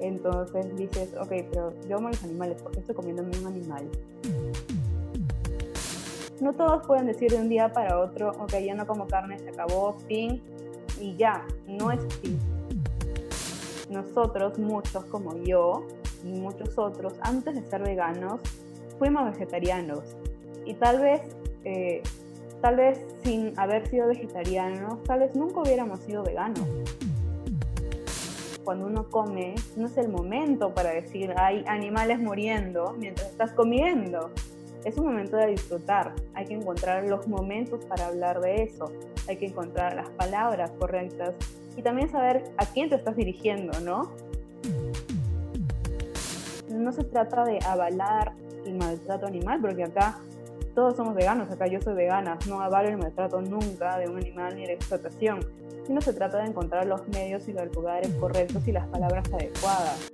Entonces dices, ok, pero yo amo los animales, ¿por qué estoy comiéndome un animal? No todos pueden decir de un día para otro, ok, ya no como carne, se acabó, fin, y ya, no es así. Nosotros, muchos como yo, y muchos otros, antes de ser veganos, fuimos vegetarianos. Y tal vez, eh, tal vez sin haber sido vegetarianos, tal vez nunca hubiéramos sido veganos cuando uno come, no es el momento para decir hay animales muriendo mientras estás comiendo. Es un momento de disfrutar. Hay que encontrar los momentos para hablar de eso. Hay que encontrar las palabras correctas y también saber a quién te estás dirigiendo, ¿no? No se trata de avalar el maltrato animal, porque acá todos somos veganos, acá yo soy vegana, no avalo el maltrato nunca de un animal ni de explotación sino se trata de encontrar los medios y los lugares correctos y las palabras adecuadas.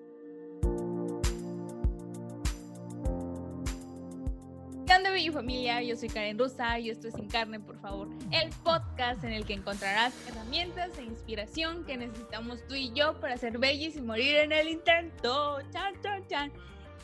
¿Qué mi familia? Yo soy Karen Rosa y esto es Sin Carne, por favor, el podcast en el que encontrarás herramientas e inspiración que necesitamos tú y yo para ser bellis y morir en el intento. Chan, chan, chan.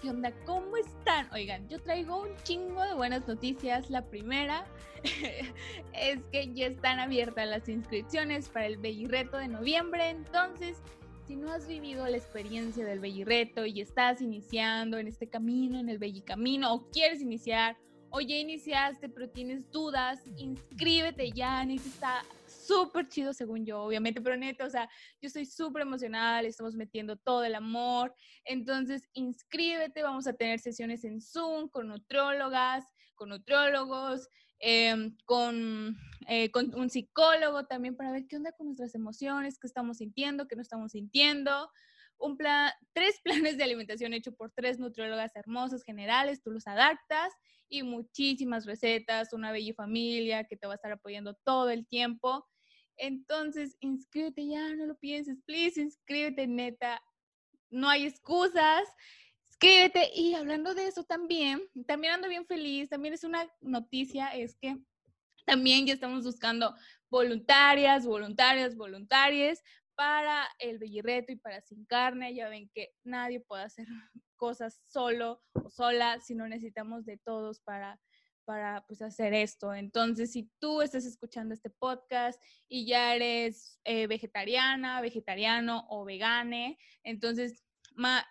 ¿Qué onda? ¿Cómo están? Oigan, yo traigo un chingo de buenas noticias. La primera es que ya están abiertas las inscripciones para el Bellirreto de noviembre. Entonces, si no has vivido la experiencia del Bellirreto y estás iniciando en este camino, en el Bellicamino, o quieres iniciar, o ya iniciaste pero tienes dudas, inscríbete ya. Necesitas súper chido según yo, obviamente, pero neta, o sea, yo estoy súper emocionada, le estamos metiendo todo el amor. Entonces, inscríbete, vamos a tener sesiones en Zoom con nutrólogas, con nutrólogos, em, con, eh, con un psicólogo también para ver qué onda con nuestras emociones, qué estamos sintiendo, qué no estamos sintiendo. Un plan, tres planes de alimentación hecho por tres nutriólogas hermosas generales, tú los adaptas y muchísimas recetas, una bella familia que te va a estar apoyando todo el tiempo. Entonces, inscríbete ya, no lo pienses, please, inscríbete, neta. No hay excusas. Inscríbete. Y hablando de eso también, también ando bien feliz. También es una noticia, es que también ya estamos buscando voluntarias, voluntarias, voluntarias para el Bellirreto y para Sin Carne. Ya ven que nadie puede hacer cosas solo o sola, sino necesitamos de todos para para pues, hacer esto. Entonces, si tú estás escuchando este podcast y ya eres eh, vegetariana, vegetariano o vegane, entonces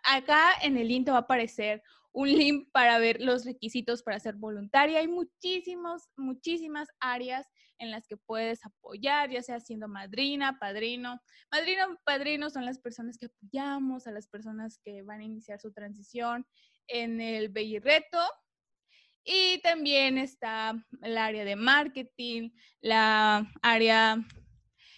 acá en el link te va a aparecer un link para ver los requisitos para ser voluntaria. Hay muchísimos, muchísimas áreas en las que puedes apoyar, ya sea siendo madrina, padrino. Madrino, padrino son las personas que apoyamos, a las personas que van a iniciar su transición en el Bellirreto y también está el área de marketing, la área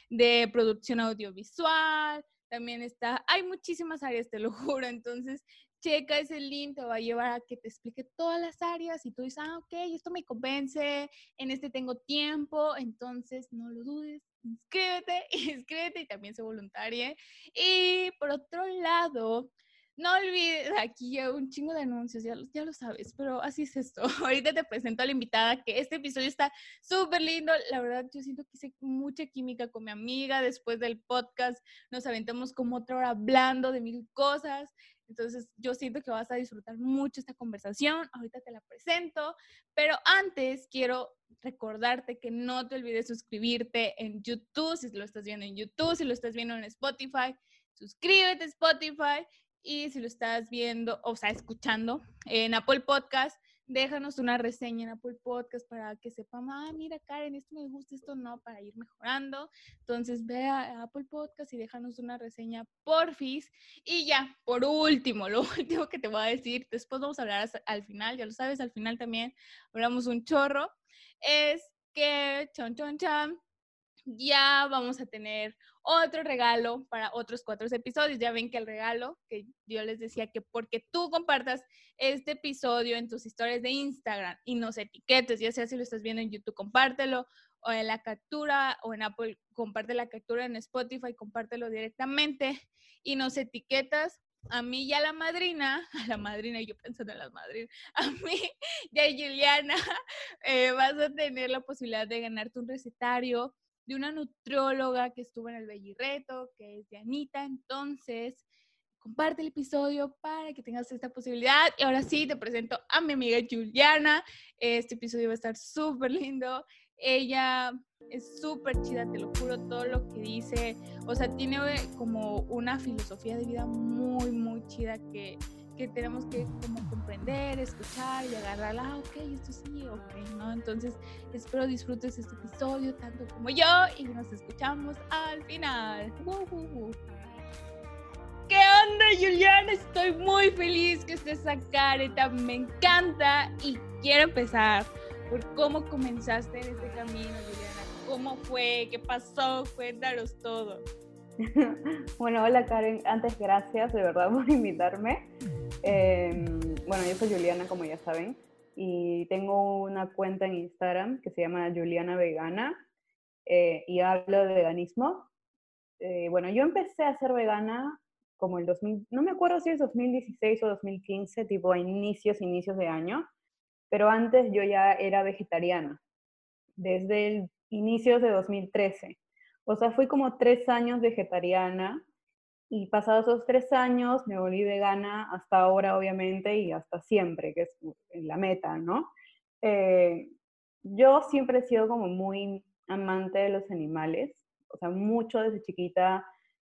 de producción audiovisual, también está, hay muchísimas áreas, te lo juro, entonces checa ese link, te va a llevar a que te explique todas las áreas y tú dices, ah, ok, esto me convence, en este tengo tiempo, entonces no lo dudes, inscríbete, inscríbete y también sé voluntaria. Y por otro lado, no olvides, aquí un chingo de anuncios, ya, ya lo sabes, pero así es esto. Ahorita te presento a la invitada, que este episodio está súper lindo. La verdad, yo siento que hice mucha química con mi amiga. Después del podcast nos aventamos como otra hora hablando de mil cosas. Entonces, yo siento que vas a disfrutar mucho esta conversación. Ahorita te la presento, pero antes quiero recordarte que no te olvides suscribirte en YouTube, si lo estás viendo en YouTube, si lo estás viendo en Spotify. Suscríbete a Spotify y si lo estás viendo, o sea, escuchando en Apple Podcast, déjanos una reseña en Apple Podcast para que sepan, ah, mira Karen, esto me gusta, esto no, para ir mejorando. Entonces ve a Apple Podcast y déjanos una reseña porfis. Y ya, por último, lo último que te voy a decir, después vamos a hablar al final, ya lo sabes, al final también hablamos un chorro, es que, chon, chon, chon, ya vamos a tener otro regalo para otros cuatro episodios. Ya ven que el regalo, que yo les decía que porque tú compartas este episodio en tus historias de Instagram y nos etiquetes, ya sea si lo estás viendo en YouTube, compártelo, o en la captura, o en Apple, comparte la captura en Spotify, compártelo directamente y nos etiquetas. A mí y a la madrina, a la madrina, yo pensando en las madrinas, a mí y a Juliana, eh, vas a tener la posibilidad de ganarte un recetario de una nutrióloga que estuvo en el Bellirreto, que es de Anita. Entonces, comparte el episodio para que tengas esta posibilidad. Y ahora sí, te presento a mi amiga Juliana. Este episodio va a estar súper lindo. Ella es súper chida, te lo juro, todo lo que dice. O sea, tiene como una filosofía de vida muy, muy chida que, tenemos que como comprender, escuchar y agarrarla. Ah, ok, esto sí, ok, ¿no? Entonces, espero disfrutes este episodio tanto como yo y nos escuchamos al final. ¿Qué onda, Juliana? Estoy muy feliz que estés acá, Areta. Me encanta y quiero empezar por cómo comenzaste en este camino, Juliana. ¿Cómo fue? ¿Qué pasó? Cuéntanos todo. bueno, hola Karen. Antes, gracias de verdad por invitarme. Em, bueno, yo soy Juliana, como ya saben, y tengo una cuenta en Instagram que se llama Juliana Vegana eh, y hablo de veganismo. Eh, bueno, yo empecé a ser vegana como el 2000, no me acuerdo si es 2016 o 2015, tipo a inicios, inicios de año, pero antes yo ya era vegetariana, desde inicios de 2013. O sea, fui como tres años vegetariana y pasados esos tres años me volví vegana hasta ahora, obviamente, y hasta siempre, que es la meta, ¿no? Eh, yo siempre he sido como muy amante de los animales, o sea, mucho desde chiquita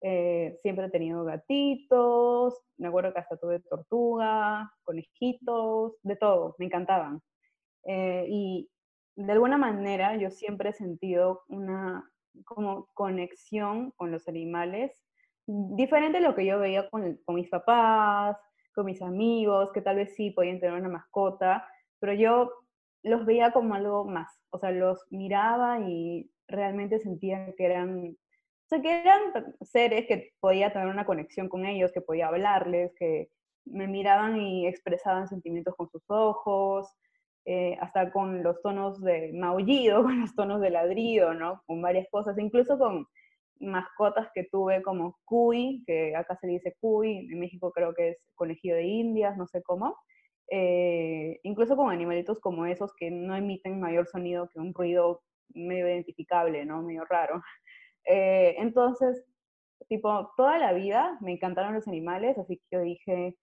eh, siempre he tenido gatitos, me acuerdo que hasta tuve tortuga, conejitos, de todo, me encantaban. Eh, y de alguna manera yo siempre he sentido una como conexión con los animales, diferente a lo que yo veía con, mis papás, con mis amigos, que tal vez sí podían tener una mascota, pero yo los veía como algo más, o sea, los miraba y realmente sentía que eran sea, que eran seres que podía tener una conexión con ellos, que podía hablarles, que me miraban y expresaban sentimientos con sus ojos, eh, hasta con los tonos de maullido, con los tonos de ladrido, ¿no? Con varias cosas, incluso con mascotas que tuve como cuy, que acá se dice cuy, en México creo que es conejillo de indias, no sé cómo. Eh, incluso con animalitos como esos que no emiten mayor sonido que un ruido medio identificable, ¿no? Medio raro. Eh, entonces, tipo, toda la vida me encantaron los animales, así que yo dije,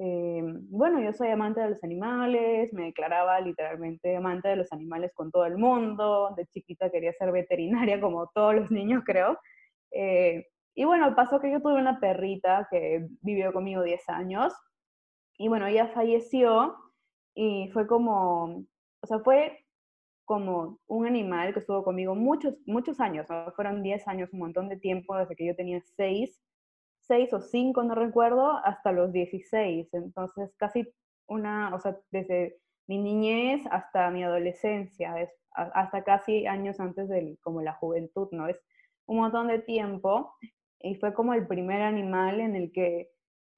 eh, bueno, yo soy amante de los animales, me declaraba literalmente amante de los animales con todo el mundo, de chiquita quería ser veterinaria como todos los niños creo. Eh, y bueno, pasó que yo tuve una perrita que vivió conmigo 10 años y bueno, ella falleció y fue como, o sea, fue como un animal que estuvo conmigo muchos, muchos años, fueron 10 años, un montón de tiempo, desde que yo tenía 6, 6 o 5, no recuerdo, hasta los 16. Entonces, casi una, o sea, desde mi niñez hasta mi adolescencia, es, hasta casi años antes de como la juventud, ¿no? Es un montón de tiempo y fue como el primer animal en el que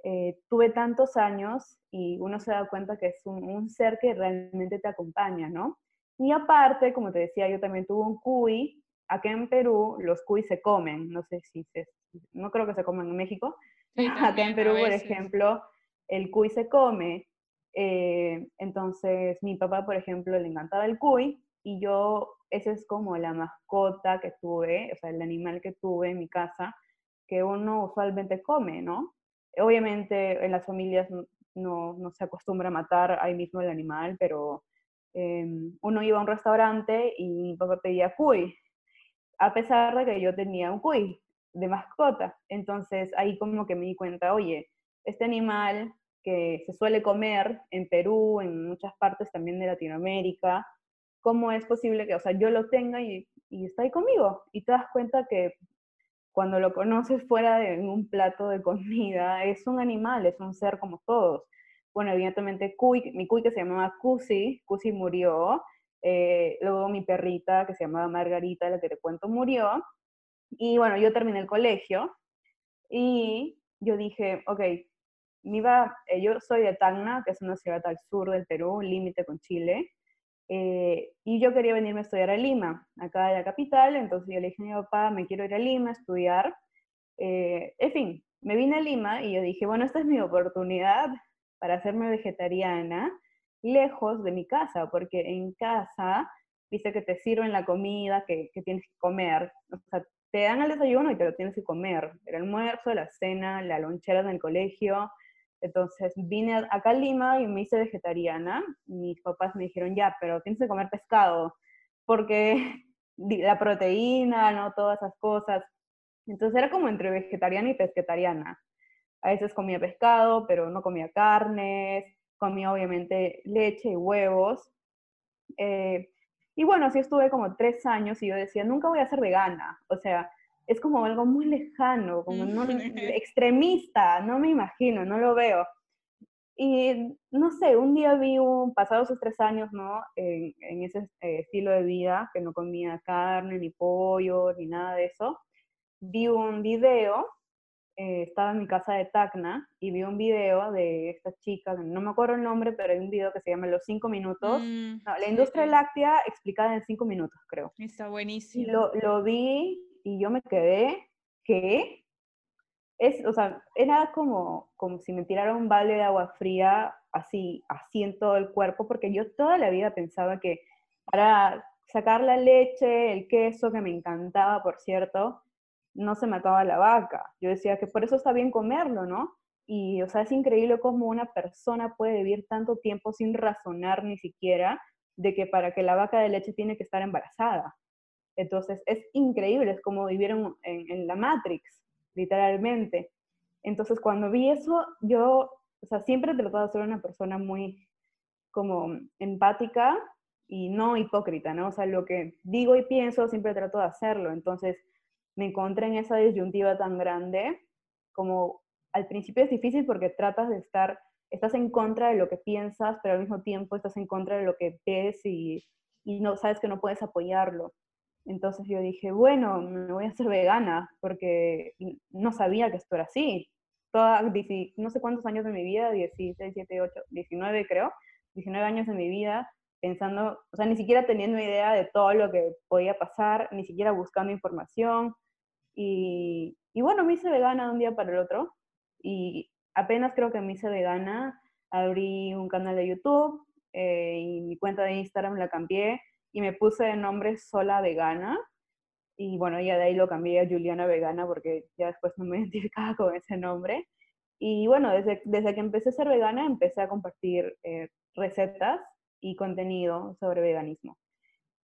eh, tuve tantos años y uno se da cuenta que es un, un ser que realmente te acompaña, ¿no? Y aparte, como te decía, yo también tuve un cuy. Acá en Perú los cuy se comen, no sé si se, no creo que se coman en México. Acá en Perú, por ejemplo, el cuy se come. Eh, entonces, mi papá, por ejemplo, le encantaba el cuy y yo, esa es como la mascota que tuve, o sea, el animal que tuve en mi casa, que uno usualmente come, ¿no? Obviamente en las familias no, no se acostumbra a matar ahí mismo el animal, pero Em, uno iba a un restaurante y mi papá pedía cuy, a pesar de que yo tenía un cuy de mascota. Entonces ahí como que me di cuenta, oye, este animal que se suele comer en Perú, en muchas partes también de Latinoamérica, ¿cómo es posible que, o sea, yo lo tenga y, está ahí conmigo? Y te das cuenta que cuando lo conoces fuera de un plato de comida, es un animal, es un ser como todos bueno, evidentemente Cuy, mi Cuy que se llamaba Cusi, Cusi murió, eh, luego mi perrita que se llamaba Margarita, la que te cuento, murió, y bueno, yo terminé el colegio y yo dije, ok, me iba, eh, yo soy de Tacna, que es una ciudad al sur del Perú, límite con Chile, eh, y yo quería venirme a estudiar a Lima, acá de la capital, entonces yo le dije a mi papá, me quiero ir a Lima a estudiar. en fin, me vine a Lima y yo dije, bueno, esta es mi oportunidad para hacerme vegetariana lejos de mi casa, porque en casa, viste que te sirven la comida que, tienes que comer, o sea, te dan el desayuno y te lo tienes que comer. El almuerzo, la cena, la lonchera del colegio. Entonces vine acá a Lima y me hice vegetariana. Mis papás me dijeron, ya, pero tienes que comer pescado, porque la proteína, ¿no? Todas esas cosas. Entonces era como entre vegetariana y pesquetariana. A veces comía pescado, pero no comía carnes, comía obviamente leche y huevos. Eh, y bueno, así estuve como tres años y yo decía, nunca voy a ser vegana. O sea, es como algo muy lejano, como no, extremista, no me imagino, no lo veo. Y no sé, un día vi, un, pasados esos tres años, ¿no? En, en ese eh, estilo de vida, que no comía carne, ni pollo, ni nada de eso, vi un video eh, estaba en mi casa de Tacna y vi un video de esta chica, no me acuerdo el nombre, pero hay un video que se llama Los cinco minutos. Mm, la industria láctea explicada en cinco minutos, creo. Está buenísimo. Y lo, lo vi y yo me quedé, ¿qué? Es, o sea, era como, como si me tirara un balde de agua fría así, así en todo el cuerpo, porque yo toda la vida pensaba que para sacar la leche, el queso, que me encantaba, por cierto, no se mataba la vaca. Yo decía que por eso está bien comerlo, ¿no? Y, o sea, es increíble cómo una persona puede vivir tanto tiempo sin razonar ni siquiera de que para que la vaca de leche tiene que estar embarazada. Entonces, es increíble, es como vivir en, en la Matrix, literalmente. Entonces, cuando vi eso, yo, o sea, siempre he tratado de ser una persona muy como empática y no hipócrita, ¿no? O sea, lo que digo y pienso, siempre trato de hacerlo. Entonces, me encontré en esa disyuntiva tan grande, como al principio es difícil porque tratas de estar, estás en contra de lo que piensas, pero al mismo tiempo estás en contra de lo que ves y, y no sabes que no puedes apoyarlo. Entonces yo dije, bueno, me voy a hacer vegana porque no sabía que esto era así. Toda, no sé cuántos años de mi vida, 16, 17, 8, 19 creo, 19 años de mi vida, pensando, o sea, ni siquiera teniendo idea de todo lo que podía pasar, ni siquiera buscando información. Y, bueno, me hice vegana de un día para el otro. Y apenas creo que me hice vegana, abrí un canal de YouTube eh, y mi cuenta de Instagram la cambié y me puse de nombre Sola Vegana. Y bueno, ya de ahí lo cambié a Juliana Vegana porque ya después no me identificaba con ese nombre. Y bueno, desde, desde que empecé a ser vegana empecé a compartir eh, recetas y contenido sobre veganismo.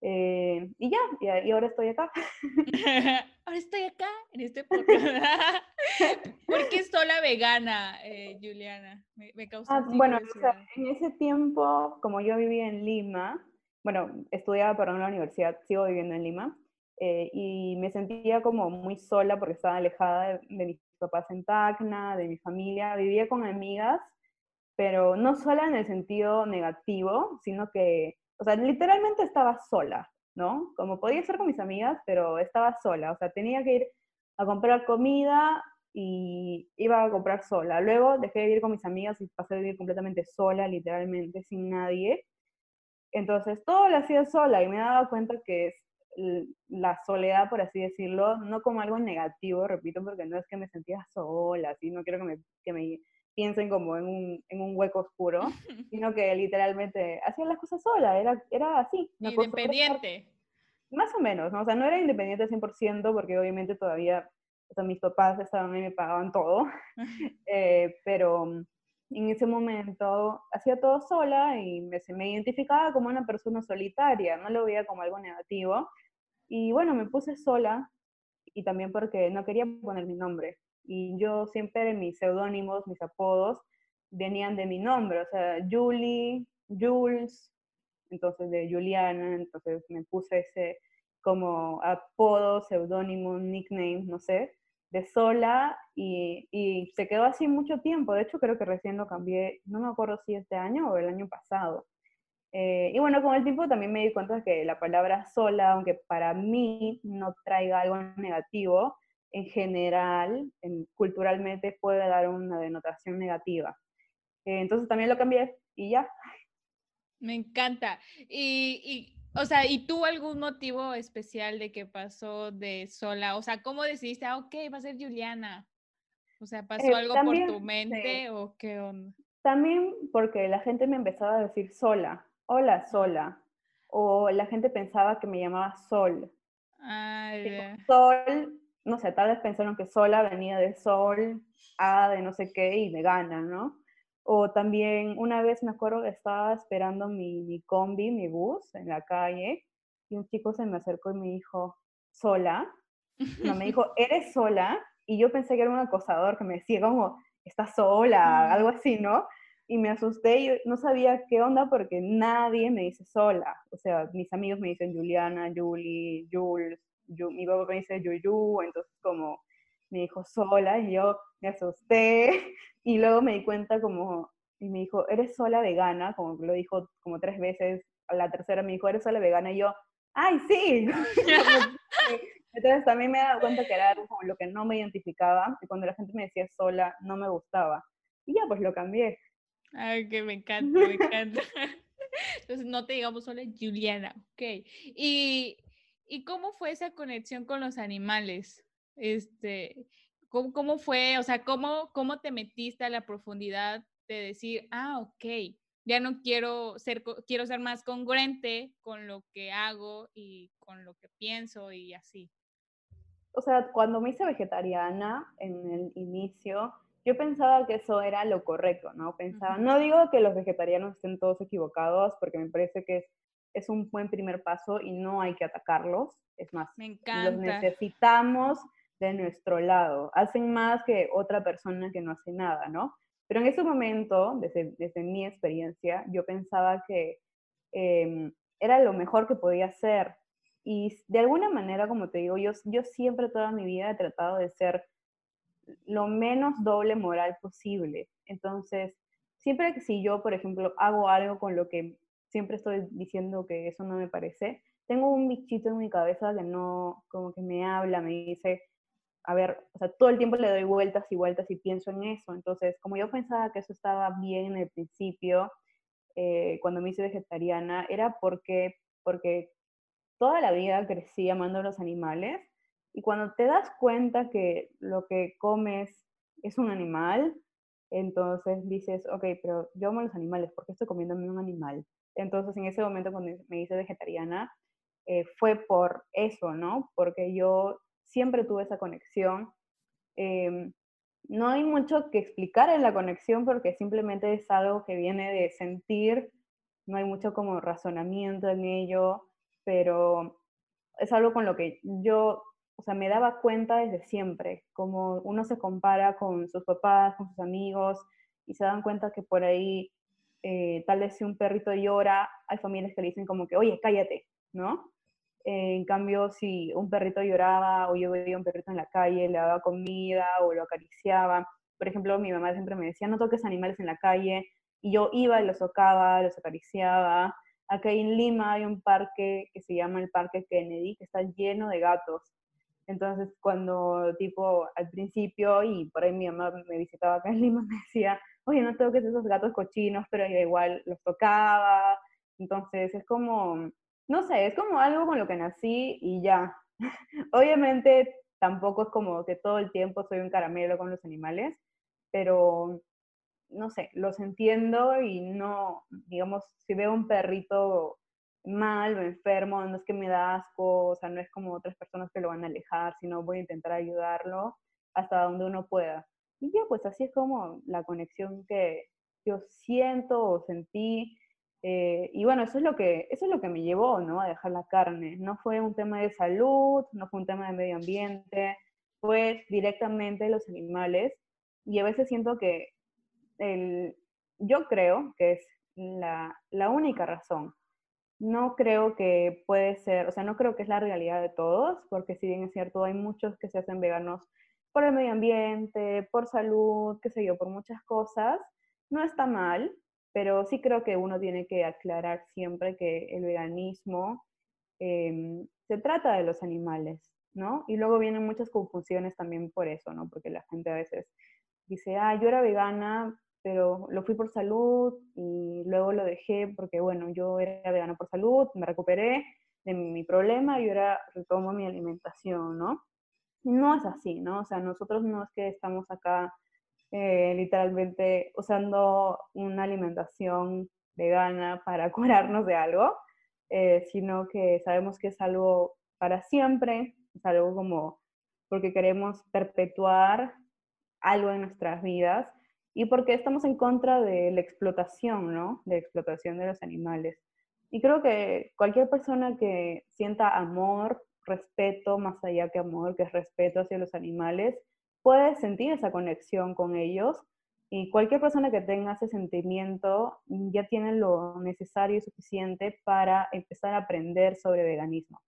Eh, y ya, y, ahora estoy acá. ahora estoy acá en este podcast. ¿Por qué sola vegana, eh, Juliana? Me, me ah, Bueno, en ese tiempo, como yo vivía en Lima, bueno, estudiaba para una universidad, sigo viviendo en Lima, eh, y me sentía como muy sola porque estaba alejada de, de mis papás en Tacna, de mi familia, vivía con amigas pero no sola en el sentido negativo, sino que, o sea, literalmente estaba sola, ¿no? Como podía ser con mis amigas, pero estaba sola, o sea, tenía que ir a comprar comida y iba a comprar sola. Luego dejé de vivir con mis amigas y pasé a vivir completamente sola, literalmente, sin nadie. Entonces, todo lo hacía sola y me daba cuenta que es la soledad, por así decirlo, no como algo negativo, repito, porque no es que me sentía sola, así, no quiero que me piensen como en un, en un hueco oscuro, sino que literalmente hacía las cosas sola, era, era así. Independiente. Más o menos, ¿no? O sea, no era independiente 100% porque obviamente todavía, o sea, mis papás estaban y me pagaban todo, eh, pero en ese momento hacía todo sola y me, me identificaba como una persona solitaria, no lo veía como algo negativo. Y bueno, me puse sola y también porque no quería poner mi nombre y yo siempre mis seudónimos, mis apodos, venían de mi nombre, o sea, Julie, Jules, entonces de Juliana, entonces me puse ese como apodo, seudónimo, nickname, no sé, de sola y, y, se quedó así mucho tiempo. De hecho, creo que recién lo cambié, no me acuerdo si este año o el año pasado. Eh, y bueno, con el tiempo también me di cuenta que la palabra sola, aunque para mí no traiga algo negativo, en general, culturalmente, puede dar una denotación negativa. Eh, entonces también lo cambié y ya. Me encanta. Y, y, o sea, ¿y tú algún motivo especial de que pasó de sola? O sea, ¿cómo decidiste, ah, ok, va a ser Juliana? O sea, ¿pasó eh, algo por tu mente o qué onda? También porque la gente me empezaba a decir sola, hola, sola. O la gente pensaba que me llamaba Sol. Ah, Sol, no sé, tal vez pensaron que sola venía de sol, A de no sé qué y de gana, ¿no? O también una vez me acuerdo que estaba esperando mi, mi combi, mi bus en la calle y un chico se me acercó y me dijo, sola. No, me dijo, ¿eres sola? Y yo pensé que era un acosador que me decía como, estás sola, algo así, ¿no? Y me asusté y no sabía qué onda porque nadie me dice sola. O sea, mis amigos me dicen Juliana, Julie, Jules, mi papá me dice Yuyu, entonces como me dijo sola y yo me asusté y luego me di cuenta como, y me dijo, ¿eres sola vegana? Como lo dijo como tres veces, la tercera me dijo, ¿eres sola vegana? Y yo, ¡ay, sí! Entonces también me dado cuenta que era algo como lo que no me identificaba y cuando la gente me decía sola no me gustaba. Y ya, pues lo cambié. Ay, que me encanta, me encanta. Entonces no te digamos sola Juliana, ok. Y, ¿y cómo fue esa conexión con los animales? Este, ¿cómo, ¿Cómo fue? O sea, ¿cómo, ¿cómo te metiste a la profundidad de decir, ah, ok, ya no quiero ser, quiero ser más congruente con lo que hago y con lo que pienso y así? o sea, cuando me hice vegetariana en el inicio, yo pensaba que eso era lo correcto, ¿no? Pensaba, no digo que los vegetarianos estén todos equivocados, porque me parece que es, es un buen primer paso y no hay que atacarlos. Es más, los necesitamos de nuestro lado. Hacen más que otra persona que no hace nada, ¿no? Pero en ese momento, desde, desde mi experiencia, yo pensaba que em, era lo mejor que podía hacer, y de alguna manera, como te digo, yo, yo siempre toda mi vida he tratado de ser lo menos doble moral posible. Entonces, siempre que si yo, por ejemplo, hago algo con lo que siempre estoy diciendo que eso no me parece, tengo un bichito en mi cabeza que no, como que me habla, me dice, a ver, o sea, todo el tiempo le doy vueltas y vueltas y pienso en eso. Entonces, como yo pensaba que eso estaba bien en el principio, eh, cuando me hice vegetariana, era porque, porque toda la vida crecí amando a los animales y cuando te das cuenta que lo que comes es un animal, entonces dices, ok, pero yo amo a los animales, ¿por qué estoy comiéndome un animal? Entonces en ese momento cuando me hice vegetariana eh, fue por eso, ¿no? Porque yo siempre tuve esa conexión. Em, no hay mucho que explicar en la conexión porque simplemente es algo que viene de sentir, no hay mucho como razonamiento en ello pero es algo con lo que yo, o sea, me daba cuenta desde siempre, como uno se compara con sus papás, con sus amigos, y se dan cuenta que por ahí, eh, tal vez si un perrito llora, hay familias que le dicen como que, oye, cállate, ¿no? en cambio, si un perrito lloraba o yo veía un perrito en la calle, le daba comida o lo acariciaba. Por ejemplo, mi mamá siempre me decía, no toques animales en la calle. Y yo iba y los tocaba, los acariciaba. Acá en Lima hay un parque que se llama el Parque Kennedy, que está lleno de gatos. Entonces, cuando, tipo, al principio, y por ahí mi mamá me visitaba acá en Lima, me decía, oye, no tengo que esos gatos cochinos, pero igual los tocaba. Entonces, es como, no sé, es como algo con lo que nací y ya. Obviamente, tampoco es como que todo el tiempo soy un caramelo con los animales, pero no sé, los entiendo y no, digamos, si veo un perrito mal o enfermo, no es que me da asco, o sea, no es como otras personas que lo van a alejar, sino voy a intentar ayudarlo hasta donde uno pueda. Y ya, pues así es como la conexión que yo siento o sentí. Eh, y bueno, eso es, lo que, eso es lo que me llevó, ¿no? A dejar la carne. No fue un tema de salud, no fue un tema de medio ambiente, fue directamente los animales. Y a veces siento que yo creo que es la, la única razón. No creo que puede ser, o sea, no creo que es la realidad de todos, porque si bien es cierto, hay muchos que se hacen veganos por el medio ambiente, por salud, qué sé yo, por muchas cosas, no está mal, pero sí creo que uno tiene que aclarar siempre que el veganismo em, se trata de los animales, ¿no? Y luego vienen muchas confusiones también por eso, ¿no? Porque la gente a veces dice, ah, yo era vegana, pero lo fui por salud y luego lo dejé porque, bueno, yo era vegana por salud, me recuperé de mi problema y ahora retomo mi alimentación, ¿no? No es así, ¿no? O sea, nosotros no es que estamos acá eh, literalmente usando una alimentación vegana para curarnos de algo, eh, sino que sabemos que es algo para siempre, es algo como porque queremos perpetuar algo en nuestras vidas y porque estamos en contra de la explotación, ¿no? De la explotación de los animales. Y creo que cualquier persona que sienta amor, respeto, más allá que amor, que es respeto hacia los animales, puede sentir esa conexión con ellos. Y cualquier persona que tenga ese sentimiento ya tiene lo necesario y suficiente para empezar a aprender sobre veganismo.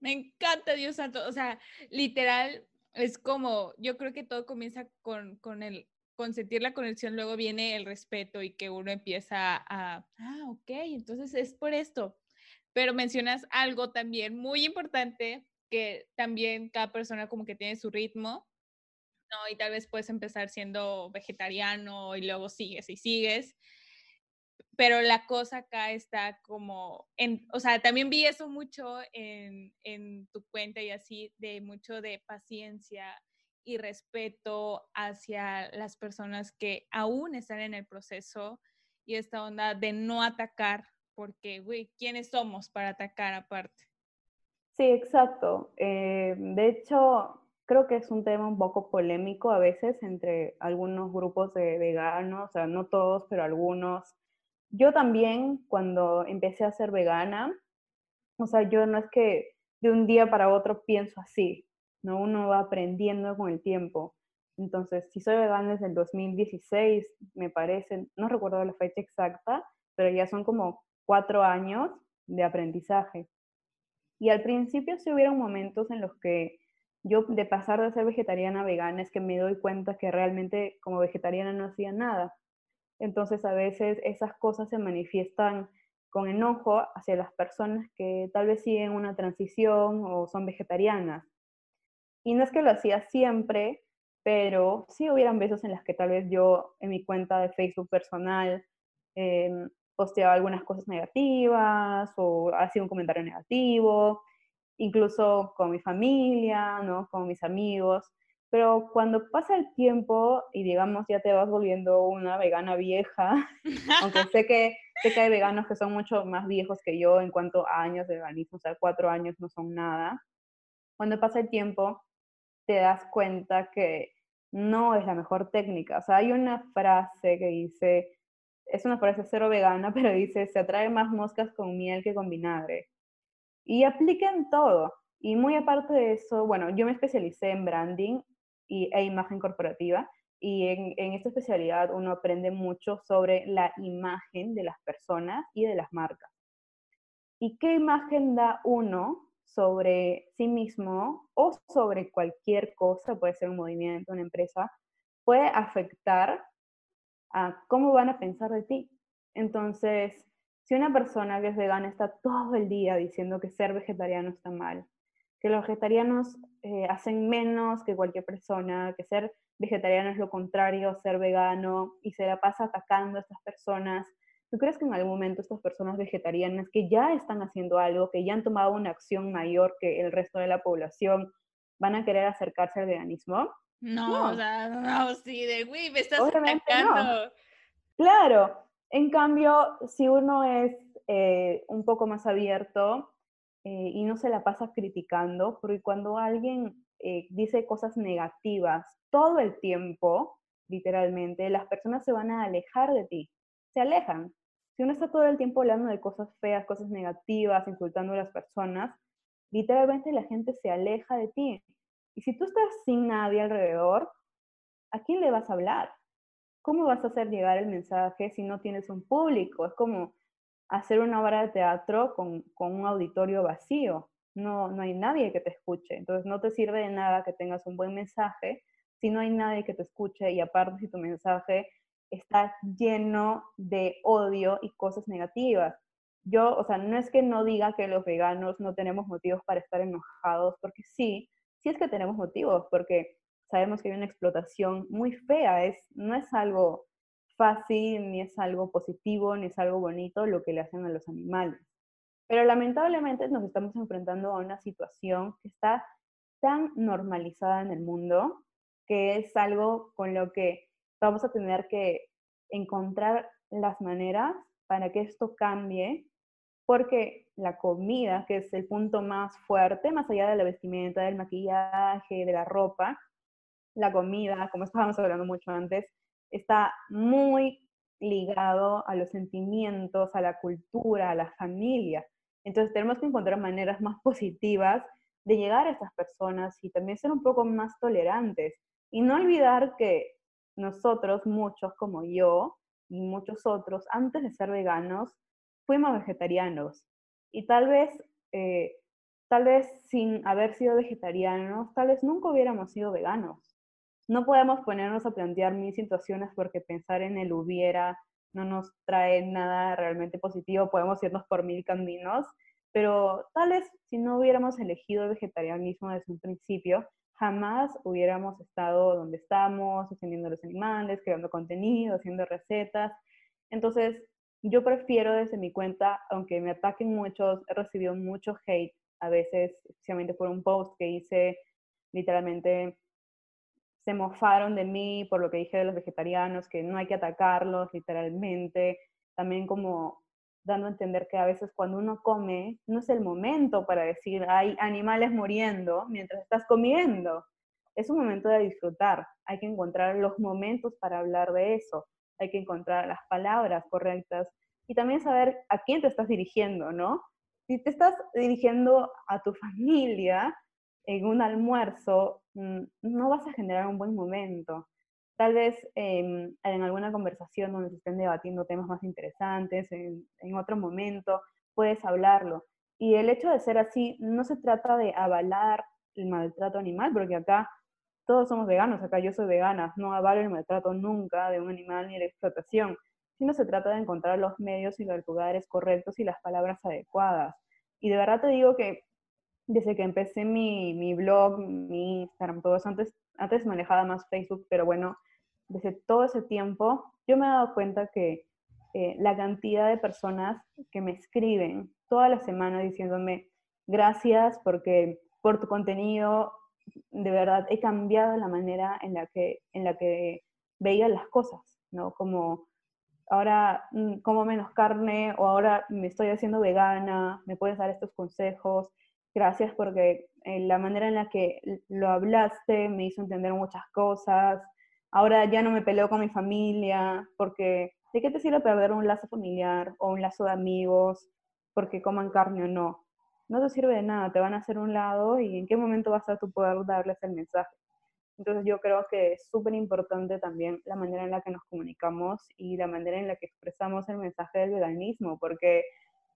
Me encanta, Dios santo. O sea, literal, es como, yo creo que todo comienza con, con el con la conexión, luego viene el respeto y que uno empieza a, ah, ok, entonces es por esto. Pero mencionas algo también muy importante, que también cada persona como que tiene su ritmo, ¿no? Y tal vez puedes empezar siendo vegetariano y luego sigues y sigues pero la cosa acá está como, en, o sea, también vi eso mucho en, en, tu cuenta y así, de mucho de paciencia y respeto hacia las personas que aún están en el proceso y esta onda de no atacar, porque, güey, ¿quiénes somos para atacar aparte? Sí, exacto. Eh, de hecho, creo que es un tema un poco polémico a veces entre algunos grupos de veganos, o sea, no todos, pero algunos yo también, cuando empecé a ser vegana, o sea, yo no es que de un día para otro pienso así, ¿no? Uno va aprendiendo con el tiempo. Entonces, si soy vegana desde el 2016, me parece, no recuerdo la fecha exacta, pero ya son como cuatro años de aprendizaje. Y al principio sí hubieron momentos en los que yo, de pasar de ser vegetariana a vegana, es que me doy cuenta que realmente como vegetariana no hacía nada. Entonces a veces esas cosas se manifiestan con enojo hacia las personas que tal vez siguen una transición o son vegetarianas. Y no es que lo hacía siempre, pero sí hubieran veces en las que tal vez yo en mi cuenta de Facebook personal em, posteaba algunas cosas negativas o hacía un comentario negativo, incluso con mi familia, ¿no? con mis amigos. Pero cuando pasa el tiempo y digamos ya te vas volviendo una vegana vieja, aunque sé que, sé que hay veganos que son mucho más viejos que yo en cuanto a años de veganismo, o sea, cuatro años no son nada. Cuando pasa el tiempo, te das cuenta que no es la mejor técnica. O sea, hay una frase que dice, es una frase cero vegana, pero dice, se atrae más moscas con miel que con vinagre. Y aplica todo. Y muy aparte de eso, bueno, yo me especialicé en branding y, e imagen corporativa. Y en, esta especialidad uno aprende mucho sobre la imagen de las personas y de las marcas. ¿Y qué imagen da uno sobre sí mismo o sobre cualquier cosa, puede ser un movimiento, una empresa, puede afectar a cómo van a pensar de ti? Entonces, si una persona que es vegana está todo el día diciendo que ser vegetariano está mal, que los vegetarianos eh, hacen menos que cualquier persona, que ser vegetariano es lo contrario a ser vegano y se la pasa atacando a estas personas. ¿Tú crees que en algún momento estas personas vegetarianas que ya están haciendo algo, que ya han tomado una acción mayor que el resto de la población, van a querer acercarse al veganismo? No, o sea, no, sí, de, güey, me estás atacando. Claro, en cambio, si uno es eh, un poco más abierto, eh, y no se la pasa criticando, porque cuando alguien eh, dice cosas negativas todo el tiempo, literalmente, las personas se van a alejar de ti, se alejan. Si uno está todo el tiempo hablando de cosas feas, cosas negativas, insultando a las personas, literalmente la gente se aleja de ti. Y si tú estás sin nadie alrededor, ¿a quién le vas a hablar? ¿Cómo vas a hacer llegar el mensaje si no tienes un público? Es como, hacer una obra de teatro con, un auditorio vacío. No, no hay nadie que te escuche. Entonces no te sirve de nada que tengas un buen mensaje si no hay nadie que te escuche y aparte si tu mensaje está lleno de odio y cosas negativas. Yo, o sea, no es que no diga que los veganos no tenemos motivos para estar enojados, porque sí, sí es que tenemos motivos, porque sabemos que hay una explotación muy fea, es, no es algo fácil, ni es algo positivo, ni es algo bonito lo que le hacen a los animales. Pero lamentablemente nos estamos enfrentando a una situación que está tan normalizada en el mundo que es algo con lo que vamos a tener que encontrar las maneras para que esto cambie porque la comida, que es el punto más fuerte, más allá de la vestimenta, del maquillaje, de la ropa, la comida, como estábamos hablando mucho antes, está muy ligado a los sentimientos, a la cultura, a la familia. Entonces tenemos que encontrar maneras más positivas de llegar a estas personas y también ser un poco más tolerantes. Y no olvidar que nosotros, muchos como yo y muchos otros, antes de ser veganos, fuimos vegetarianos. Y tal vez, eh, tal vez sin haber sido vegetarianos, tal vez nunca hubiéramos sido veganos. No podemos ponernos a plantear mil situaciones porque pensar en el hubiera no nos trae nada realmente positivo, podemos irnos por mil caminos, pero tal vez si no hubiéramos elegido el vegetarianismo desde un principio, jamás hubiéramos estado donde estamos, defendiendo los animales, creando contenido, haciendo recetas. Entonces, yo prefiero desde mi cuenta, aunque me ataquen muchos, he recibido mucho hate a veces, especialmente por un post que hice, literalmente se mofaron de mí por lo que dije de los vegetarianos, que no hay que atacarlos literalmente, también como dando a entender que a veces cuando uno come, no es el momento para decir, hay animales muriendo mientras estás comiendo. Es un momento de disfrutar. Hay que encontrar los momentos para hablar de eso. Hay que encontrar las palabras correctas y también saber a quién te estás dirigiendo, ¿no? Si te estás dirigiendo a tu familia en un almuerzo, mm, no vas a generar un buen momento. Tal vez em, en alguna conversación donde se estén debatiendo temas más interesantes, en, otro momento, puedes hablarlo. Y el hecho de ser así, no se trata de avalar el maltrato animal, porque acá todos somos veganos, acá yo soy vegana, no avalo el maltrato nunca de un animal ni la explotación, sino se trata de encontrar los medios y los lugares correctos y las palabras adecuadas. Y de verdad te digo que desde que empecé mi, mi blog, mi Instagram, todo eso, antes, antes manejaba más Facebook, pero bueno, desde todo ese tiempo, yo me he dado cuenta que eh, la cantidad de personas que me escriben toda la semana diciéndome gracias porque por tu contenido, de verdad he cambiado la manera en la que, en la que veía las cosas, ¿no? Como ahora mm, como menos carne o ahora me estoy haciendo vegana, me puedes dar estos consejos. Gracias porque eh, la manera en la que lo hablaste me hizo entender muchas cosas ahora ya no me peleo con mi familia, porque ¿de qué te sirve perder un lazo familiar o un lazo de amigos porque coman carne o no? No te sirve de nada, te van a hacer un lado y en qué momento vas a tú poder darles el mensaje. Entonces yo creo que es súper importante también la manera en la que nos comunicamos y la manera en la que expresamos el mensaje del veganismo, porque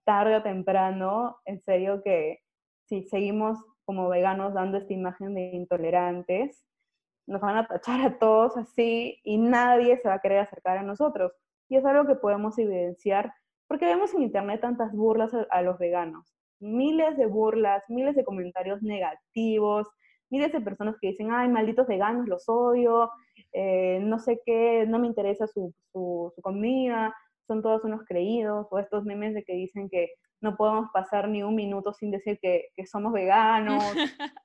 tarde o temprano, en serio que si seguimos como veganos dando esta imagen de intolerantes, nos van a tachar a todos así y nadie se va a querer acercar a nosotros. Y es algo que podemos evidenciar porque vemos en internet tantas burlas a, los veganos. Miles de burlas, miles de comentarios negativos, miles de personas que dicen, ay, malditos veganos, los odio, eh, no sé qué, no me interesa su, su, comida, son todos unos creídos, o estos memes de que dicen que no podemos pasar ni un minuto sin decir que, que somos veganos.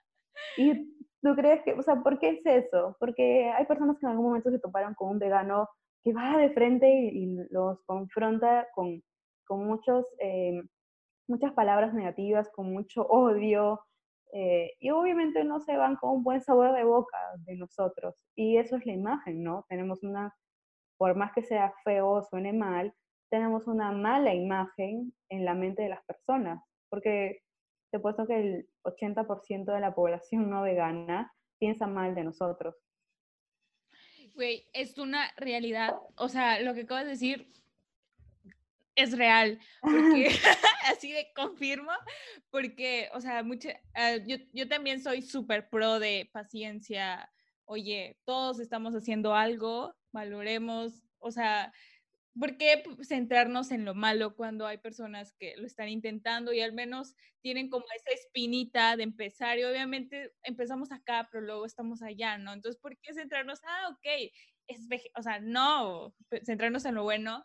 y ¿Tú crees que, o sea, por qué es eso? Porque hay personas que en algún momento se toparon con un vegano que va de frente y, los confronta con, con muchos, eh, muchas palabras negativas, con mucho odio, eh, y obviamente no se van con un buen sabor de boca de nosotros. Y eso es la imagen, ¿no? Tenemos una, por más que sea feo o suene mal, tenemos una mala imagen en la mente de las personas, porque te puesto que el 80% de la población no vegana piensa mal de nosotros. Güey, es una realidad. O sea, lo que acabas de decir es real. Porque así de confirmo, porque, o sea, mucho, ah, yo, yo también soy súper pro de paciencia. Oye, todos estamos haciendo algo, valoremos, o sea, ¿por qué centrarnos en lo malo cuando hay personas que lo están intentando y al menos tienen como esa espinita de empezar? Y obviamente empezamos acá, pero luego estamos allá, ¿no? Entonces, ¿por qué centrarnos? Ah, ok, es, o sea, no, centrarnos en lo bueno.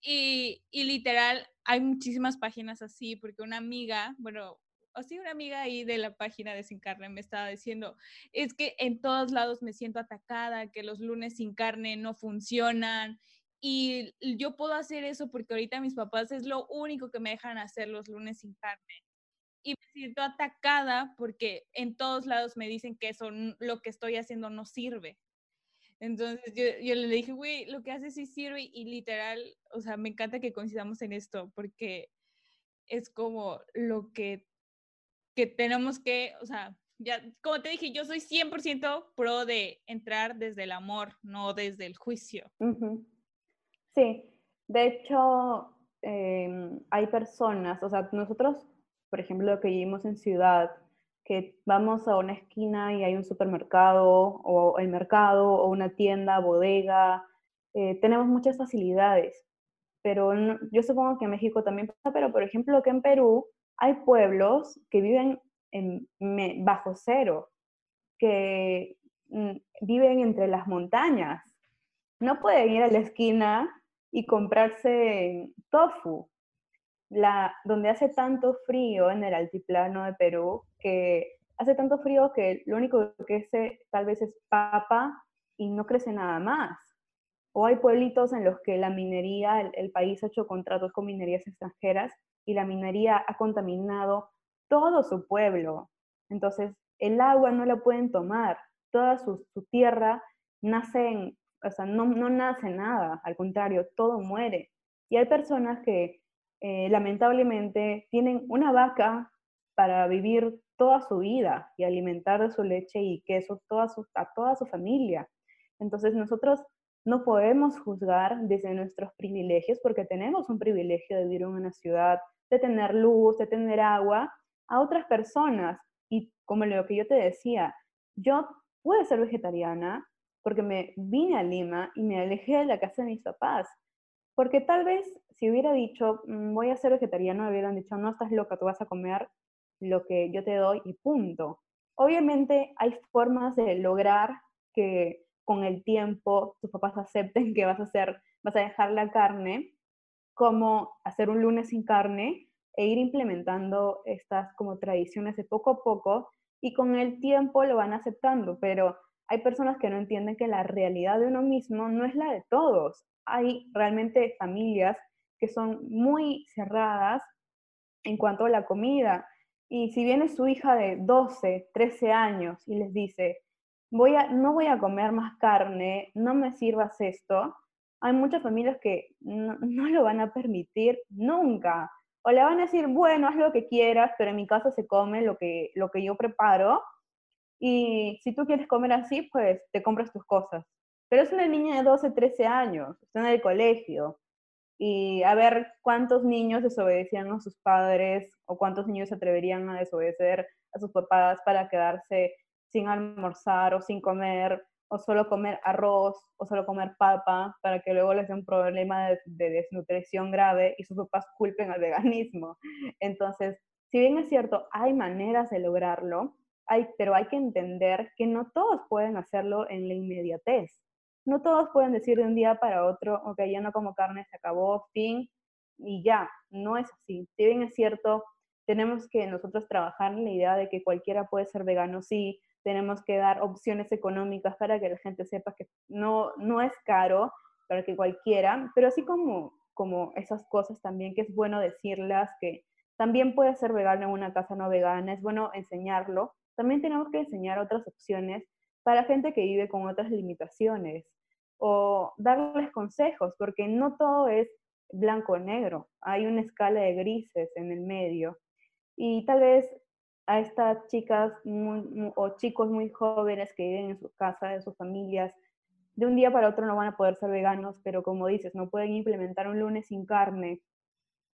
Y, y literal, hay muchísimas páginas así, porque una amiga, bueno, así una amiga ahí de la página de Sin Carne me estaba diciendo, es que en todos lados me siento atacada, que los lunes sin carne no funcionan y yo puedo hacer eso porque ahorita mis papás es lo único que me dejan hacer los lunes sin carne. Y me siento atacada porque en todos lados me dicen que eso, lo que estoy haciendo no sirve. Entonces yo, yo le dije, güey, lo que haces sí sirve y literal, o sea, me encanta que coincidamos en esto porque es como lo que, que tenemos que, o sea, ya, como te dije, yo soy 100% pro de entrar desde el amor, no desde el juicio. Sí, de hecho, em, hay personas, o sea, nosotros, por ejemplo, que vivimos en ciudad, que vamos a una esquina y hay un supermercado o el mercado o una tienda, bodega, eh, tenemos muchas facilidades, pero yo supongo que en México también pasa, pero por ejemplo que en Perú hay pueblos que viven en, bajo cero, que mm, viven entre las montañas. No pueden ir a la esquina y comprarse tofu la, donde hace tanto frío en el altiplano de Perú, que hace tanto frío que lo único que crece tal vez es papa y no crece nada más. O hay pueblitos en los que la minería, el, país ha hecho contratos con minerías extranjeras y la minería ha contaminado todo su pueblo. Entonces, el agua no la pueden tomar, toda su, tierra nace en, o sea, no, no nace nada, al contrario, todo muere. Y hay personas que eh, lamentablemente tienen una vaca para vivir toda su vida y alimentar de su leche y queso a toda su familia. Entonces nosotros no podemos juzgar desde nuestros privilegios porque tenemos un privilegio de vivir en una ciudad, de tener luz, de tener agua, a otras personas. Y como lo que yo te decía, yo pude ser vegetariana porque me vine a Lima y me alejé de la casa de mis papás. Porque tal vez si hubiera dicho, mm, voy a ser vegetariano, me hubieran dicho, no estás loca, tú vas a comer lo que yo te doy y punto. Obviamente hay formas de lograr que con el tiempo tus papás acepten que vas a hacer, vas a dejar la carne, como hacer un lunes sin carne e ir implementando estas como tradiciones de poco a poco y con el tiempo lo van aceptando, pero hay personas que no entienden que la realidad de uno mismo no es la de todos hay realmente familias que son muy cerradas en cuanto a la comida. Y si viene su hija de 12, 13 años y les dice, voy a, no voy a comer más carne, no me sirvas esto, hay muchas familias que no, lo van a permitir nunca. O le van a decir, bueno, haz lo que quieras, pero en mi casa se come lo que, lo que yo preparo. Y si tú quieres comer así, pues te compras tus cosas. Pero es una niña de 12, 13 años, está en el colegio. Y a ver cuántos niños desobedecían a sus padres o cuántos niños se atreverían a desobedecer a sus papás para quedarse sin almorzar o sin comer o solo comer arroz o solo comer papa para que luego les dé un problema de, de, desnutrición grave y sus papás culpen al veganismo. Entonces, si bien es cierto, hay maneras de lograrlo, pero hay que entender que no todos pueden hacerlo en la inmediatez no todos pueden decir de un día para otro, ok, ya no como carne, se acabó, fin, y ya, no es así. Si bien es cierto, tenemos que nosotros trabajar en la idea de que cualquiera puede ser vegano, sí, tenemos que dar opciones económicas para que la gente sepa que no, no es caro para que cualquiera, pero así como, como esas cosas también que es bueno decirlas, que también puede ser vegano en una casa no vegana, es bueno enseñarlo, también tenemos que enseñar otras opciones para gente que vive con otras limitaciones o darles consejos, porque no todo es blanco o negro, hay una escala de grises en el medio. Y tal vez a estas chicas o chicos muy jóvenes que viven en su casa, en sus familias, de un día para otro no van a poder ser veganos, pero como dices, no pueden implementar un lunes sin carne,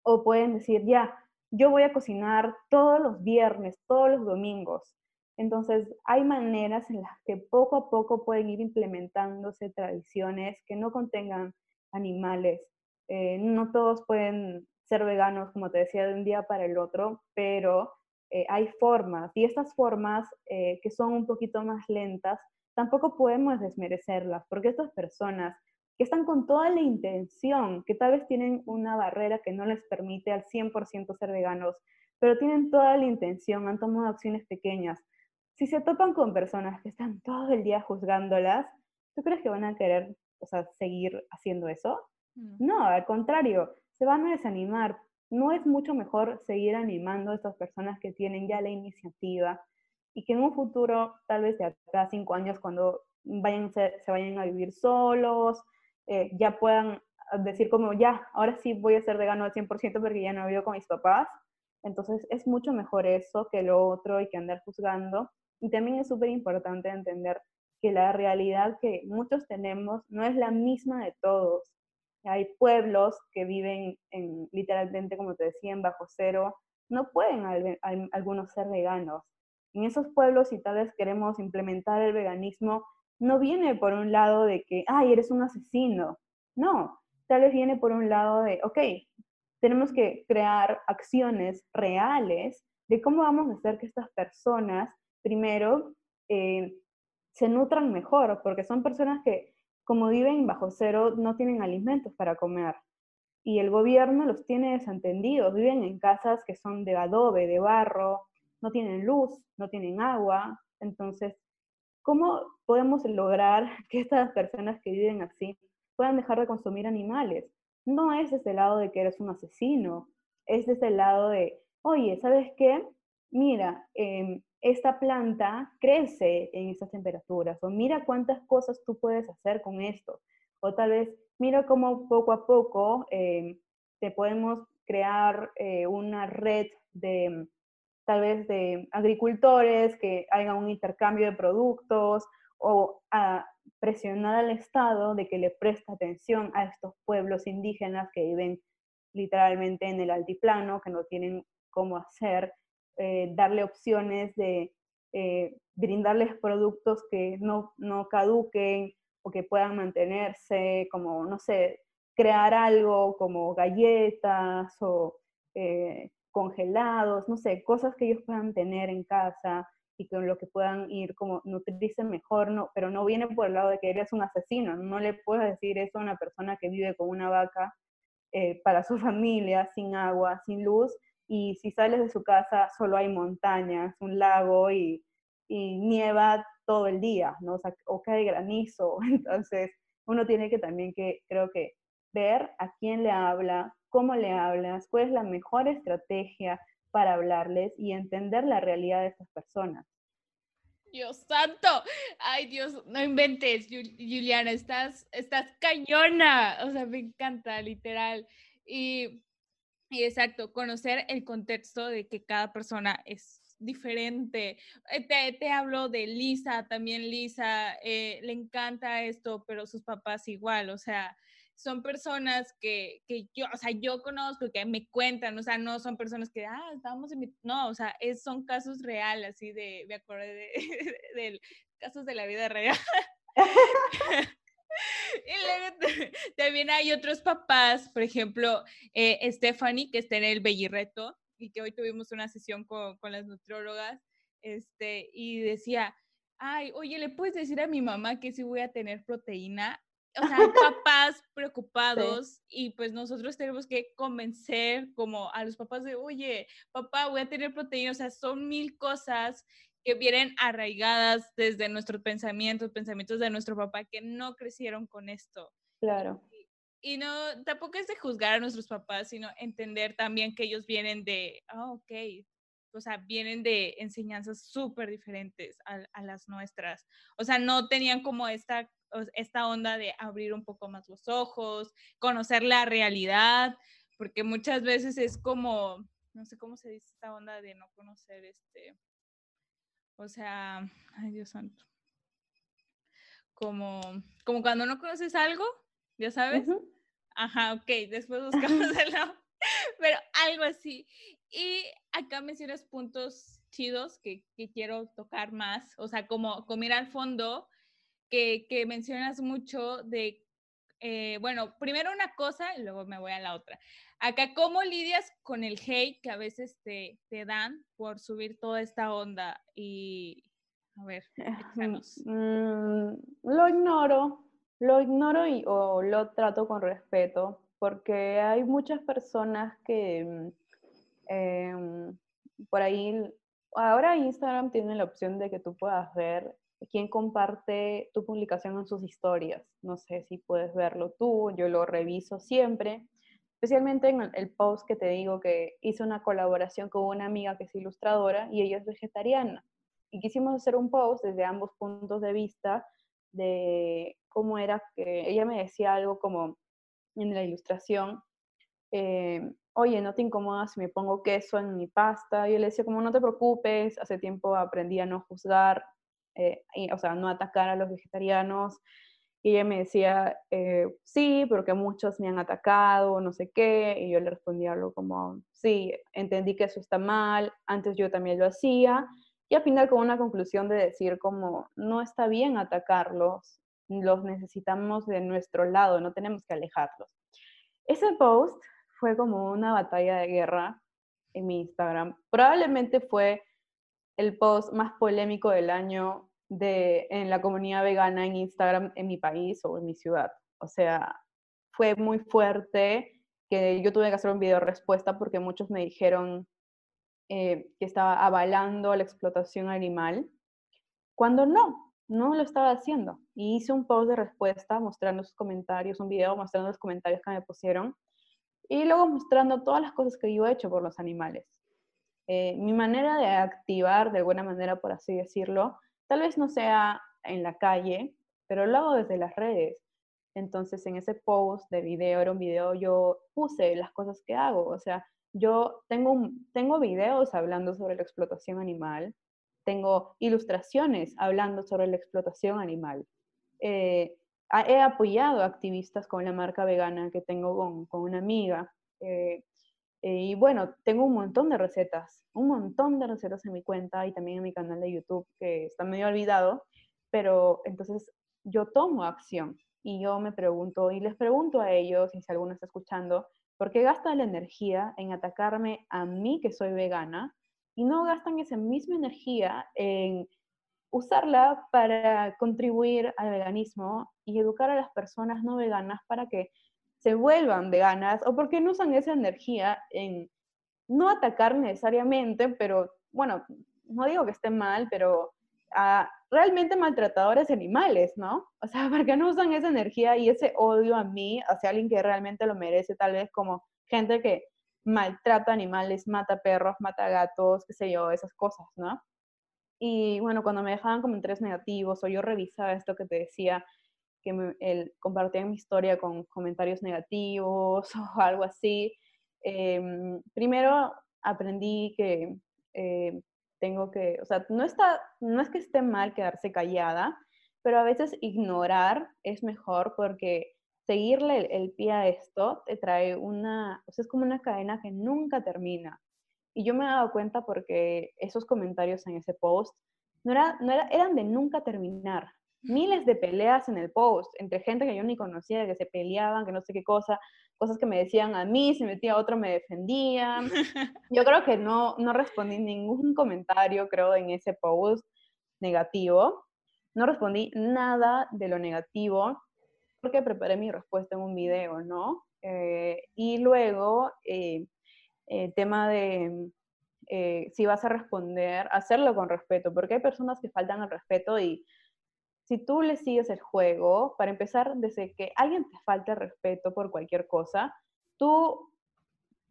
o pueden decir, ya, yo voy a cocinar todos los viernes, todos los domingos, entonces, hay maneras en las que poco a poco pueden ir implementándose tradiciones que no contengan animales. Eh, no todos pueden ser veganos, como te decía, de un día para el otro, pero eh, hay formas y estas formas eh, que son un poquito más lentas, tampoco podemos desmerecerlas, porque estas personas que están con toda la intención, que tal vez tienen una barrera que no les permite al 100% ser veganos, pero tienen toda la intención, han tomado acciones pequeñas, si se topan con personas que están todo el día juzgándolas, ¿tú crees que van a querer o sea, seguir haciendo eso? No, al contrario, se van a desanimar. ¿No es mucho mejor seguir animando a estas personas que tienen ya la iniciativa y que en un futuro, tal vez de acá a cinco años, cuando vayan, se, vayan a vivir solos, eh, ya puedan decir como, ya, ahora sí voy a ser vegano al 100% porque ya no vivo con mis papás? Entonces es mucho mejor eso que lo otro y que andar juzgando. Y también es súper importante entender que la realidad que muchos tenemos no es la misma de todos. Hay pueblos que viven en, literalmente, como te decía, en bajo cero, no pueden algunos ser veganos. En esos pueblos, si tal vez queremos implementar el veganismo, no viene por un lado de que, ay, eres un asesino. No, tal vez viene por un lado de, ok, tenemos que crear acciones reales de cómo vamos a hacer que estas personas, primero, eh, se nutran mejor, porque son personas que, como viven bajo cero, no tienen alimentos para comer. Y el gobierno los tiene desentendidos, viven en casas que son de adobe, de barro, no tienen luz, no tienen agua. Entonces, ¿cómo podemos lograr que estas personas que viven así puedan dejar de consumir animales? No es desde el lado de que eres un asesino, es desde el lado de, oye, ¿sabes qué? Mira, eh, esta planta crece en estas temperaturas, o mira cuántas cosas tú puedes hacer con esto, o tal vez mira cómo poco a poco eh, te podemos crear eh, una red de tal vez de agricultores que hagan un intercambio de productos o presionar al Estado de que le preste atención a estos pueblos indígenas que viven literalmente en el altiplano, que no tienen cómo hacer eh, darle opciones de eh, brindarles productos que no, no caduquen o que puedan mantenerse, como, no sé, crear algo como galletas o eh, congelados, no sé, cosas que ellos puedan tener en casa y con lo que puedan ir como nutrirse mejor, no, pero no viene por el lado de que eres un asesino, no le puedes decir eso a una persona que vive con una vaca para su familia, sin agua, sin luz, y si sales de su casa solo hay montañas, un lago y, nieva todo el día, ¿no? O, cae granizo. Entonces, uno tiene que también que, creo que, ver a quién le habla, cómo le hablas, cuál es la mejor estrategia para hablarles y entender la realidad de estas personas. Dios santo, ay Dios, no inventes, Juliana, estás, estás cañona, o sea, me encanta, literal. Y y exacto, conocer el contexto de que cada persona es diferente. Eh, te, te hablo de Lisa, también Lisa eh, le encanta esto, pero sus papás igual, o sea, son personas que, que, yo, o sea, yo conozco, que me cuentan, o sea, no son personas que, ah, estábamos en no, o sea, es, son casos reales, así de, me acordé de, de casos de la vida real. Y luego también hay otros papás, por ejemplo, eh, Stephanie, que está en el Bellirreto y que hoy tuvimos una sesión con, con las nutriólogas, este, y decía, ay, oye, ¿le puedes decir a mi mamá que sí voy a tener proteína? O sea, papás preocupados y pues nosotros tenemos que convencer como a los papás de, oye, papá, voy a tener proteína, o sea, son mil cosas que vienen arraigadas desde nuestros pensamientos, pensamientos de nuestro papá que no crecieron con esto. Claro. Y, no, tampoco es de juzgar a nuestros papás, sino entender también que ellos vienen de, ah, ok, o sea, vienen de enseñanzas súper diferentes a, a, las nuestras. O sea, no tenían como esta, esta onda de abrir un poco más los ojos, conocer la realidad, porque muchas veces es como, no sé cómo se dice esta onda de no conocer este, o sea, ay Dios santo. Como, como cuando no conoces algo, ya sabes. Ajá, ok, después buscamos el Pero algo así. Y acá mencionas puntos chidos que, que, quiero tocar más. O sea, como, como ir al fondo, que, que mencionas mucho de, eh, bueno, primero una cosa y luego me voy a la otra. Acá, ¿cómo lidias con el hate que a veces te, te dan por subir toda esta onda? Y, a ver, mm, lo ignoro, lo ignoro y, o lo trato con respeto, porque hay muchas personas que mm, em, por ahí, ahora Instagram tiene la opción de que tú puedas ver quien comparte tu publicación en sus historias. No sé si puedes verlo tú, yo lo reviso siempre, especialmente en el post que te digo que hice una colaboración con una amiga que es ilustradora y ella es vegetariana. Y quisimos hacer un post desde ambos puntos de vista de cómo era que ella me decía algo como en la ilustración, eh, oye, ¿no te incomoda si me pongo queso en mi pasta? Y yo le decía, como no te preocupes, hace tiempo aprendí a no juzgar, eh, o sea, no atacar a los vegetarianos. Y ella me decía, eh, sí, porque muchos me han atacado, no sé qué. Y yo le respondía algo como, sí, entendí que eso está mal, antes yo también lo hacía. Y al final con una conclusión de decir como, no está bien atacarlos, los necesitamos de nuestro lado, no tenemos que alejarlos. Ese post fue como una batalla de guerra en mi Instagram. Probablemente fue el post más polémico del año de, en la comunidad vegana en Instagram en mi país o en mi ciudad. O sea, fue muy fuerte que yo tuve que hacer un video respuesta porque muchos me dijeron eh, que estaba avalando la explotación animal, cuando no, no lo estaba haciendo. Y hice un post de respuesta mostrando sus comentarios, un video mostrando los comentarios que me pusieron y luego mostrando todas las cosas que yo he hecho por los animales. Eh, mi manera de activar, de alguna manera, por así decirlo, tal vez no sea en la calle, pero lo hago desde las redes. Entonces, en ese post de video, era un video, yo puse las cosas que hago. O sea, yo tengo, tengo videos hablando sobre la explotación animal, tengo ilustraciones hablando sobre la explotación animal. Eh, he apoyado activistas con la marca vegana que tengo con, una amiga. Eh, eh, y bueno, tengo un montón de recetas, un montón de recetas en mi cuenta y también en mi canal de YouTube que está medio olvidado, pero entonces yo tomo acción y yo me pregunto y les pregunto a ellos, y si alguno está escuchando, ¿por qué gastan la energía en atacarme a mí que soy vegana y no gastan esa misma energía en usarla para contribuir al veganismo y educar a las personas no veganas para que se vuelvan veganas o porque no usan esa energía en no atacar necesariamente, pero bueno, no digo que esté mal, pero a realmente maltratadores animales, ¿no? O sea, porque no usan esa energía y ese odio a mí hacia alguien que realmente lo merece, tal vez como gente que maltrata animales, mata perros, mata gatos, qué sé yo, esas cosas, ¿no? Y bueno, cuando me dejaban comentarios negativos o yo revisaba esto que te decía, que me, el, compartían mi historia con comentarios negativos o algo así, em, primero aprendí que eh, tengo que, o sea, no, está, no es que esté mal quedarse callada, pero a veces ignorar es mejor porque seguirle el, el pie a esto te trae una, o sea, es como una cadena que nunca termina. Y yo me he dado cuenta porque esos comentarios en ese post no, era, no era, eran de nunca terminar. Miles de peleas en el post, entre gente que yo ni conocía, que se peleaban, que no sé qué cosa, cosas que me decían a mí, se metía otro, me defendían. Yo creo que no, no respondí ningún comentario, creo, en ese post negativo. No respondí nada de lo negativo porque preparé mi respuesta en un video, ¿no? Eh, y luego eh, el tema de eh, si vas a responder, hacerlo con respeto, porque hay personas que faltan al respeto y si tú le sigues el juego, para empezar, desde que alguien te falte respeto por cualquier cosa, tú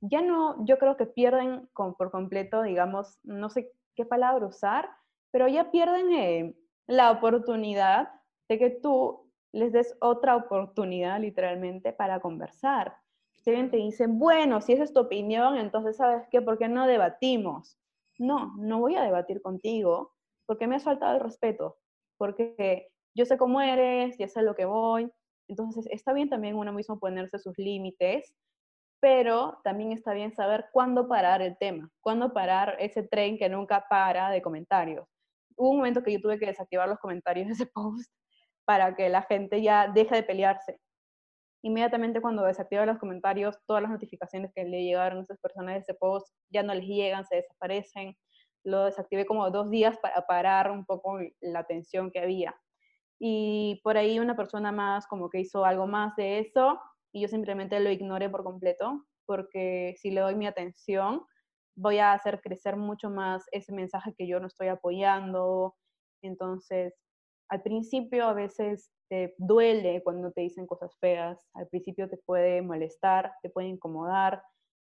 ya no, yo creo que pierden por completo, digamos, no sé qué palabra usar, pero ya pierden eh, la oportunidad de que tú les des otra oportunidad literalmente para conversar si te dice, bueno, si esa es tu opinión, entonces, ¿sabes qué? ¿Por qué no debatimos? No, no voy a debatir contigo porque me has faltado el respeto, porque yo sé cómo eres, ya sé lo que voy. Entonces, está bien también uno mismo ponerse sus límites, pero también está bien saber cuándo parar el tema, cuándo parar ese tren que nunca para de comentarios. Hubo un momento que yo tuve que desactivar los comentarios de ese post para que la gente ya deje de pelearse inmediatamente cuando desactiva los comentarios, todas las notificaciones que le llegaron a esas personas de ese post ya no les llegan, se desaparecen. Lo desactivé como dos días para parar un poco la tensión que había. Y por ahí una persona más como que hizo algo más de eso y yo simplemente lo ignoré por completo porque si le doy mi atención voy a hacer crecer mucho más ese mensaje que yo no estoy apoyando. Entonces al principio a veces te duele cuando te dicen cosas feas, al principio te puede molestar, te puede incomodar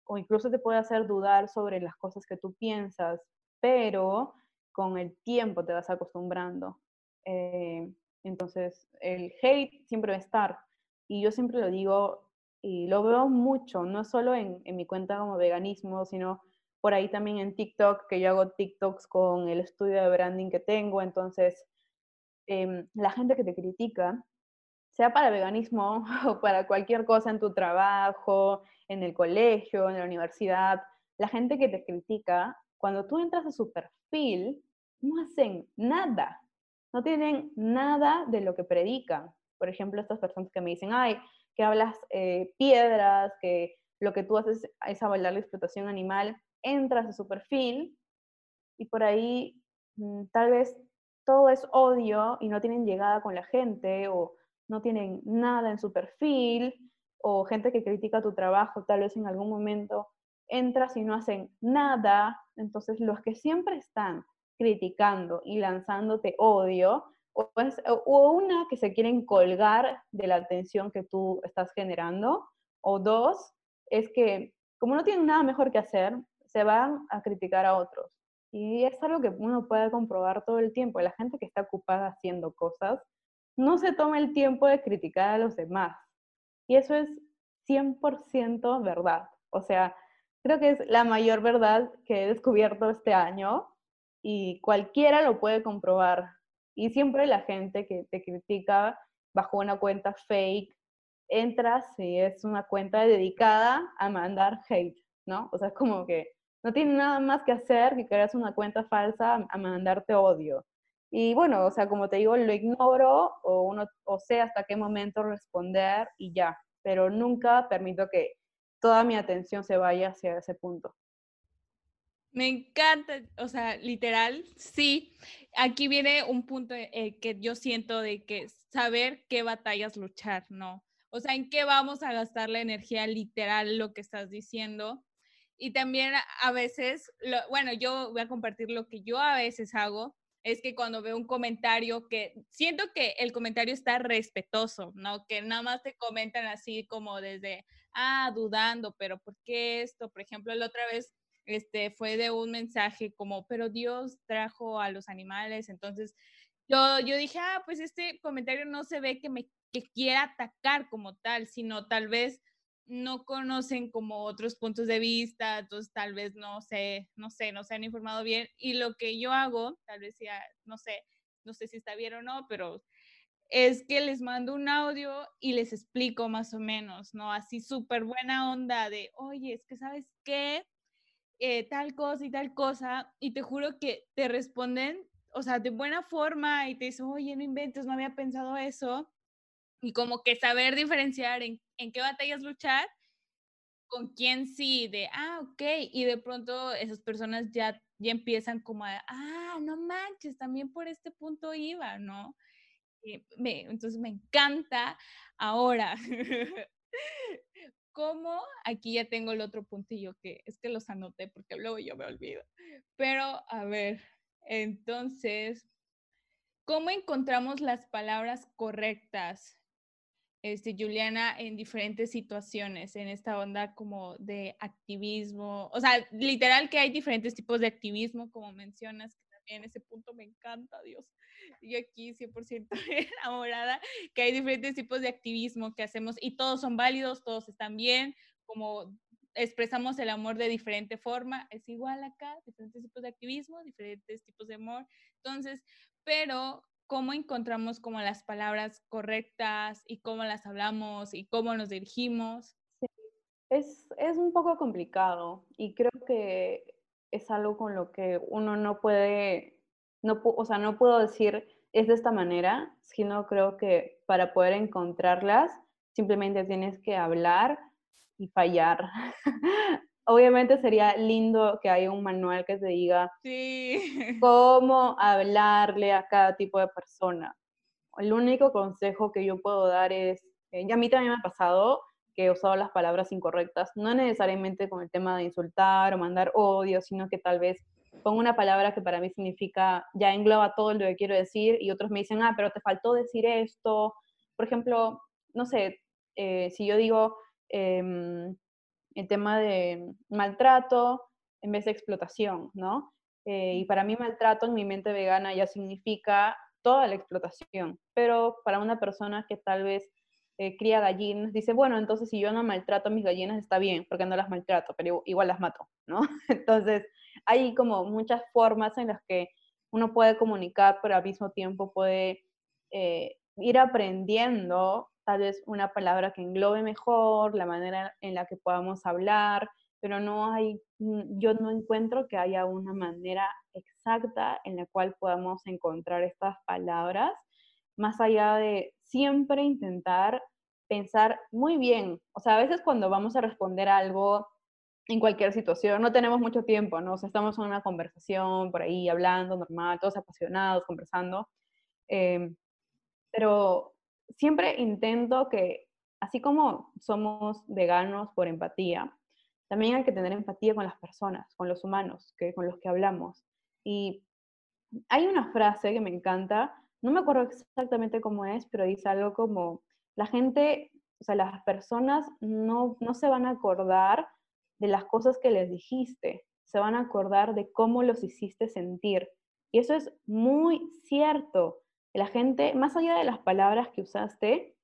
o incluso te puede hacer dudar sobre las cosas que tú piensas, pero con el tiempo te vas acostumbrando. Eh, entonces, el hate siempre va a estar. Y yo siempre lo digo y lo veo mucho, no solo en, mi cuenta como veganismo, sino por ahí también en TikTok, que yo hago TikToks con el estudio de branding que tengo. Entonces, Em, la gente que te critica, sea para veganismo o para cualquier cosa en tu trabajo, en el colegio, en la universidad, la gente que te critica, cuando tú entras a su perfil, no hacen nada, no tienen nada de lo que predican. Por ejemplo, estas personas que me dicen, ay, que hablas eh, piedras, que lo que tú haces es avalar la explotación animal, entras a su perfil y por ahí mm, tal vez todo es odio y no tienen llegada con la gente o no tienen nada en su perfil o gente que critica tu trabajo, tal vez en algún momento entras y no hacen nada, entonces los que siempre están criticando y lanzándote odio, o, o una que se quieren colgar de la atención que tú estás generando, o dos, es que como no tienen nada mejor que hacer, se van a criticar a otros. Y es algo que uno puede comprobar todo el tiempo. La gente que está ocupada haciendo cosas no se toma el tiempo de criticar a los demás. Y eso es 100% verdad. O sea, creo que es la mayor verdad que he descubierto este año y cualquiera lo puede comprobar. Y siempre la gente que te critica bajo una cuenta fake, entras y es una cuenta dedicada a mandar hate, ¿no? O sea, es como que no tiene nada más que hacer que creas una cuenta falsa a mandarte odio. Y bueno, o sea, como te digo, lo ignoro o, uno, o sé hasta qué momento responder y ya, pero nunca permito que toda mi atención se vaya hacia ese punto. Me encanta, o sea, literal, sí. Aquí viene un punto eh, que yo siento de que saber qué batallas luchar, ¿no? O sea, en qué vamos a gastar la energía literal, lo que estás diciendo, y también a veces, bueno, yo voy a compartir lo que yo a veces hago, es que cuando veo un comentario que siento que el comentario está respetuoso, ¿no? Que nada más te comentan así como desde, ah, dudando, pero ¿por qué esto? Por ejemplo, la otra vez este, fue de un mensaje como, pero Dios trajo a los animales, entonces yo, yo dije, ah, pues este comentario no se ve que me que quiera atacar como tal, sino tal vez no conocen como otros puntos de vista, entonces tal vez no sé, no sé, no se han informado bien. Y lo que yo hago, tal vez ya, no sé, no sé si está bien o no, pero es que les mando un audio y les explico más o menos, ¿no? Así súper buena onda de, oye, es que sabes qué, eh, tal cosa y tal cosa, y te juro que te responden, o sea, de buena forma y te dicen, oye, no inventes, no había pensado eso y como que saber diferenciar en, en, qué batallas luchar, con quién sí, de, ah, ok, y de pronto esas personas ya, ya empiezan como a, ah, no manches, también por este punto iba, ¿no? me, entonces me encanta ahora. ¿Cómo? Aquí ya tengo el otro puntillo que es que los anoté porque luego yo me olvido. Pero a ver, entonces, ¿cómo encontramos las palabras correctas este, Juliana en diferentes situaciones, en esta onda como de activismo, o sea, literal que hay diferentes tipos de activismo, como mencionas, que también ese punto me encanta, Dios. Yo aquí 100% enamorada, que hay diferentes tipos de activismo que hacemos y todos son válidos, todos están bien, como expresamos el amor de diferente forma, es igual acá, diferentes tipos de activismo, diferentes tipos de amor. Entonces, pero cómo encontramos como las palabras correctas y cómo las hablamos y cómo nos dirigimos. Sí. Es, es un poco complicado y creo que es algo con lo que uno no puede, no, o sea, no puedo decir es de esta manera, sino creo que para poder encontrarlas simplemente tienes que hablar y fallar. obviamente sería lindo que haya un manual que te diga cómo hablarle a cada tipo de persona. El único consejo que yo puedo dar es, eh, y a mí también me ha pasado que he usado las palabras incorrectas, no necesariamente con el tema de insultar o mandar odio, sino que tal vez pongo una palabra que para mí significa, ya engloba todo lo que quiero decir, y otros me dicen, ah, pero te faltó decir esto. Por ejemplo, no sé, eh, si yo digo em, el tema de maltrato en vez de explotación, ¿no? Eh, y para mí maltrato en mi mente vegana ya significa toda la explotación, pero para una persona que tal vez eh, cría gallinas, dice, bueno, entonces si yo no maltrato a mis gallinas está bien, porque no las maltrato, pero igual las mato, ¿no? Entonces hay como muchas formas en las que uno puede comunicar, pero al mismo tiempo puede eh, ir aprendiendo tal vez una palabra que englobe mejor, la manera en la que podamos hablar, pero no hay, mm, yo no encuentro que haya una manera exacta en la cual podamos encontrar estas palabras, más allá de siempre intentar pensar muy bien. O sea, a veces cuando vamos a responder algo en cualquier situación, no tenemos mucho tiempo, ¿no? O sea, estamos en una conversación por ahí, hablando normal, todos apasionados, conversando. Em, pero siempre intento que, así como somos veganos por empatía, también hay que tener empatía con las personas, con los humanos, que, con los que hablamos. Y hay una frase que me encanta, no me acuerdo exactamente cómo es, pero dice algo como, la gente, o sea, las personas no, no se van a acordar de las cosas que les dijiste, se van a acordar de cómo los hiciste sentir. Y eso es muy cierto. La gente, más allá de las palabras que usaste,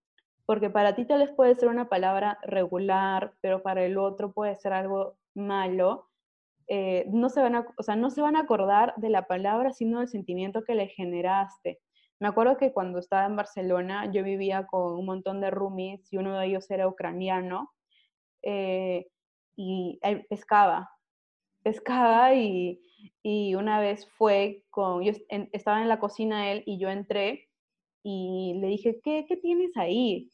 porque para ti tal vez puede ser una palabra regular, pero para el otro puede ser algo malo, eh, no, se van a, o sea, no se van a acordar de la palabra, sino del sentimiento que le generaste. Me acuerdo que cuando estaba en Barcelona, yo vivía con un montón de roomies y uno de ellos era ucraniano eh, y pescaba, pescaba y, y, una vez fue con, yo estaba en la cocina él y yo entré y le dije, ¿qué, qué tienes ahí?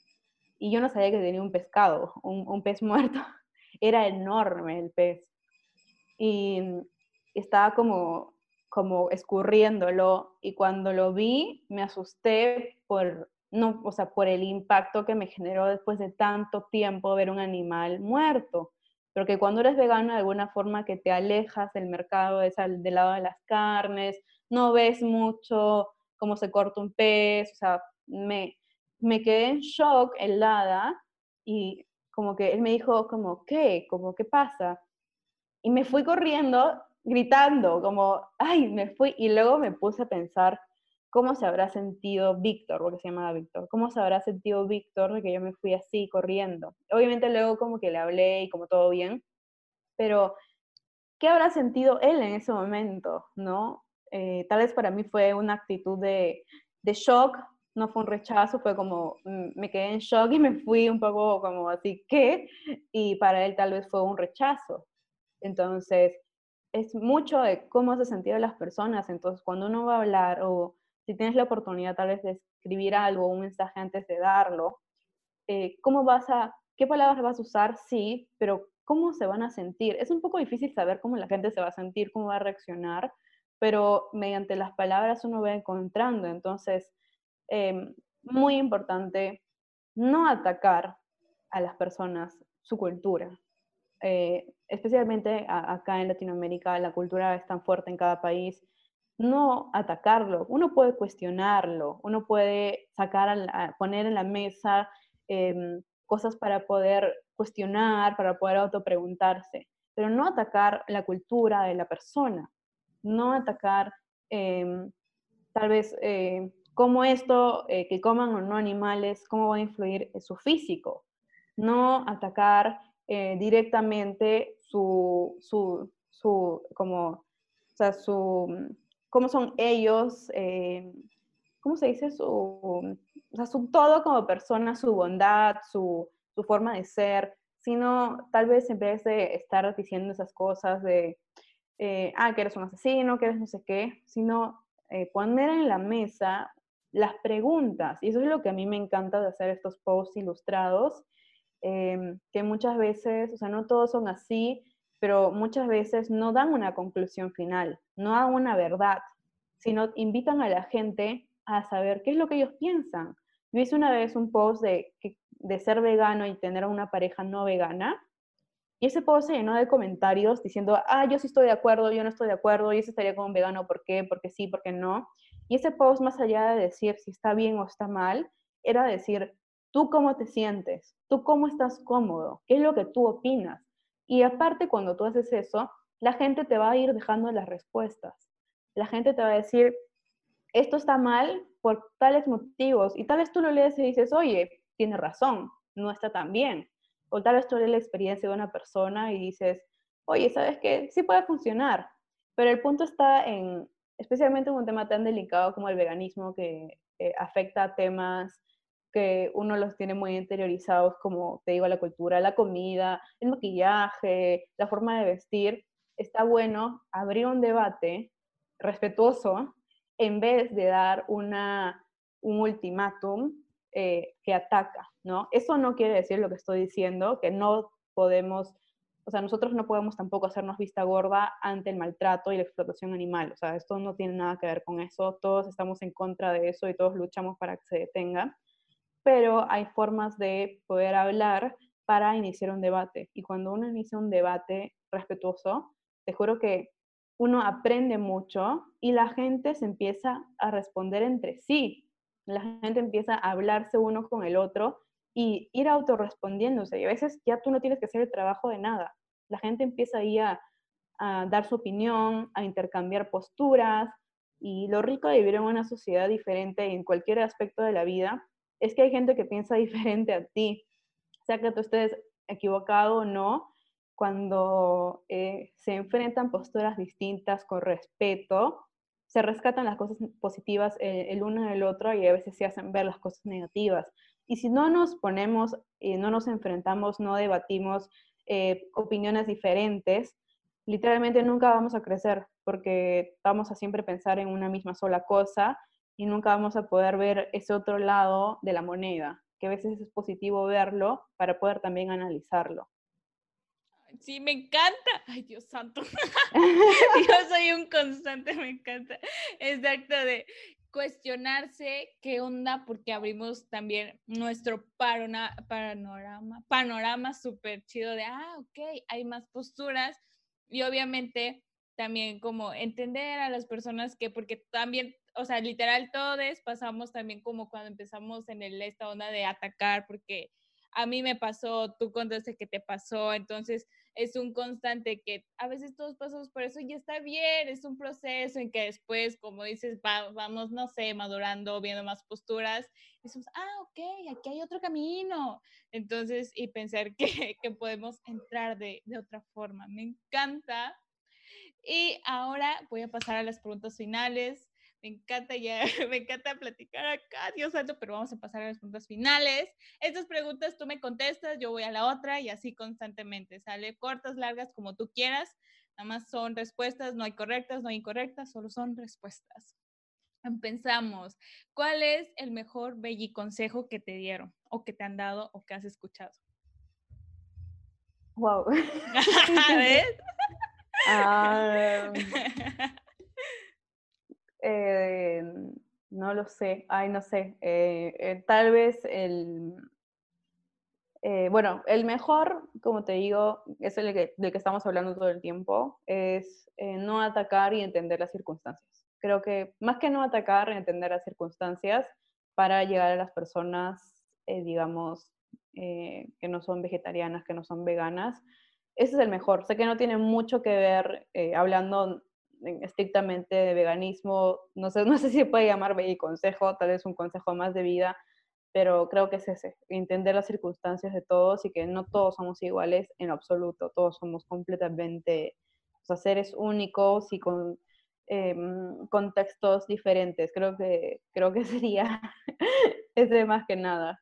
Y yo no sabía que tenía un pescado, un, un pez muerto. Era enorme el pez. Y estaba como, como escurriéndolo y cuando lo vi me asusté por, no, o sea, por el impacto que me generó después de tanto tiempo ver un animal muerto. Porque cuando eres vegano, de alguna forma que te alejas del mercado, es al, del lado de las carnes, no ves mucho cómo se corta un pez, o sea, me, me quedé en shock, helada, y como que él me dijo, como, ¿qué? Como, ¿qué pasa? Y me fui corriendo, gritando, como, ay, me fui, y luego me puse a pensar cómo se habrá sentido Víctor, porque se llamaba Víctor, cómo se habrá sentido Víctor de que yo me fui así corriendo. Obviamente luego como que le hablé y como todo bien, pero ¿qué habrá sentido él en ese momento? ¿No? Eh, tal vez para mí fue una actitud de, de shock, no fue un rechazo, fue como mm, me quedé en shock y me fui un poco como así, ¿qué? Y para él tal vez fue un rechazo. Entonces, es mucho de cómo se sintieron las personas. Entonces, cuando uno va a hablar o si tienes la oportunidad tal vez de escribir algo, un mensaje antes de darlo, eh, ¿cómo vas a, qué palabras vas a usar? Sí, pero ¿cómo se van a sentir? Es un poco difícil saber cómo la gente se va a sentir, cómo va a reaccionar, pero mediante las palabras uno va encontrando. Entonces, Em, muy importante no atacar a las personas su cultura. Eh, especialmente acá en Latinoamérica, la cultura es tan fuerte en cada país. No atacarlo, uno puede cuestionarlo, uno puede sacar, a poner en la mesa em, cosas para poder cuestionar, para poder autopreguntarse, pero no atacar la cultura de la persona, no atacar em, tal vez eh, cómo esto, eh, que coman o no animales, cómo va a influir en su físico. No atacar eh, directamente su, su, su, como, o sea, su, cómo son ellos, eh, ¿cómo se dice? Su, o sea, su todo como persona, su bondad, su, su forma de ser, sino tal vez en vez de estar diciendo esas cosas de, ah, que eres un asesino, que eres no sé qué, sino poner en la mesa las preguntas. Y eso es lo que a mí me encanta de hacer estos posts ilustrados, em, que muchas veces, o sea, no todos son así, pero muchas veces no dan una conclusión final, no dan una verdad, sino invitan a la gente a saber qué es lo que ellos piensan. Yo hice una vez un post de, de ser vegano y tener una pareja no vegana, Y ese post se llenó de comentarios diciendo, ah, yo sí estoy de acuerdo, yo no estoy de acuerdo, yo sí estaría con un vegano, ¿por qué? Porque sí, porque no. Y ese post, más allá de decir si está bien o está mal, era decir, tú cómo te sientes, tú cómo estás cómodo, qué es lo que tú opinas. Y aparte, cuando tú haces eso, la gente te va a ir dejando las respuestas. La gente te va a decir, esto está mal por tales motivos. Y tal vez tú lo lees y dices, oye, tiene razón, no está tan bien o tal vez tú eres la experiencia de una persona y dices, oye, ¿sabes qué? Sí puede funcionar, pero el punto está en, especialmente en un tema tan delicado como el veganismo, que eh, afecta a temas que uno los tiene muy interiorizados, como te digo, la cultura, la comida, el maquillaje, la forma de vestir, está bueno abrir un debate respetuoso en vez de dar una, un ultimátum eh, que ataca, ¿no? Eso no quiere decir lo que estoy diciendo, que no podemos, o sea, nosotros no podemos tampoco hacernos vista gorda ante el maltrato y la explotación animal, o sea, esto no tiene nada que ver con eso, todos estamos en contra de eso y todos luchamos para que se detenga, pero hay formas de poder hablar para iniciar un debate, y cuando uno inicia un debate respetuoso, te juro que uno aprende mucho y la gente se empieza a responder entre sí, la gente empieza a hablarse uno con el otro y ir autorrespondiéndose. Y a veces ya tú no tienes que hacer el trabajo de nada. La gente empieza ahí a, a dar su opinión, a intercambiar posturas. Y lo rico de vivir en una sociedad diferente en cualquier aspecto de la vida es que hay gente que piensa diferente a ti. Sea que tú estés equivocado o no, cuando eh, se enfrentan posturas distintas con respeto, se rescatan las cosas positivas eh, el uno en el otro y a veces se hacen ver las cosas negativas. Y si no nos ponemos, y no nos enfrentamos, no debatimos eh, opiniones diferentes, literalmente nunca vamos a crecer porque vamos a siempre pensar en una misma sola cosa y nunca vamos a poder ver ese otro lado de la moneda, que a veces es positivo verlo para poder también analizarlo. Sí, me encanta. Ay, Dios santo. Yo soy un constante, me encanta. Exacto, de cuestionarse qué onda, porque abrimos también nuestro panorama, panorama súper chido de, ah, ok, hay más posturas. Y obviamente también como entender a las personas que, porque también, o sea, literal todos pasamos también como cuando empezamos en el, esta onda de atacar, porque a mí me pasó, tú contaste que te pasó, entonces es un constante que a veces todos pasamos por eso y está bien, es un proceso en que después, como dices, vamos, no sé, madurando, viendo más posturas, y decimos, ah, ok, aquí hay otro camino. Entonces, y pensar que, que podemos entrar de, de otra forma. Me encanta. Y ahora voy a pasar a las preguntas finales. Me encanta ya, me encanta platicar acá, Dios santo, pero vamos a pasar a las preguntas finales. Estas preguntas tú me contestas, yo voy a la otra y así constantemente. Sale cortas, largas, como tú quieras. Nada más son respuestas, no hay correctas, no hay incorrectas, solo son respuestas. Pensamos, ¿cuál es el mejor belli consejo que te dieron o que te han dado o que has escuchado? Wow. ¿Ves? Eh, no lo sé, ay, no sé. Eh, eh, tal vez el. bueno, el mejor, como te digo, es el que, del que estamos hablando todo el tiempo, es no atacar y entender las circunstancias. Creo que más que no atacar, entender las circunstancias para llegar a las personas, digamos, que no son vegetarianas, que no son veganas. Ese es el mejor. Sé que no tiene mucho que ver, hablando estrictamente de veganismo, no sé, no sé si se puede llamar consejo, tal vez un consejo más de vida, pero creo que es ese, entender las circunstancias de todos y que no todos somos iguales en absoluto, todos somos completamente o seres únicos y con em, contextos diferentes. Creo que, creo que sería ese más que nada.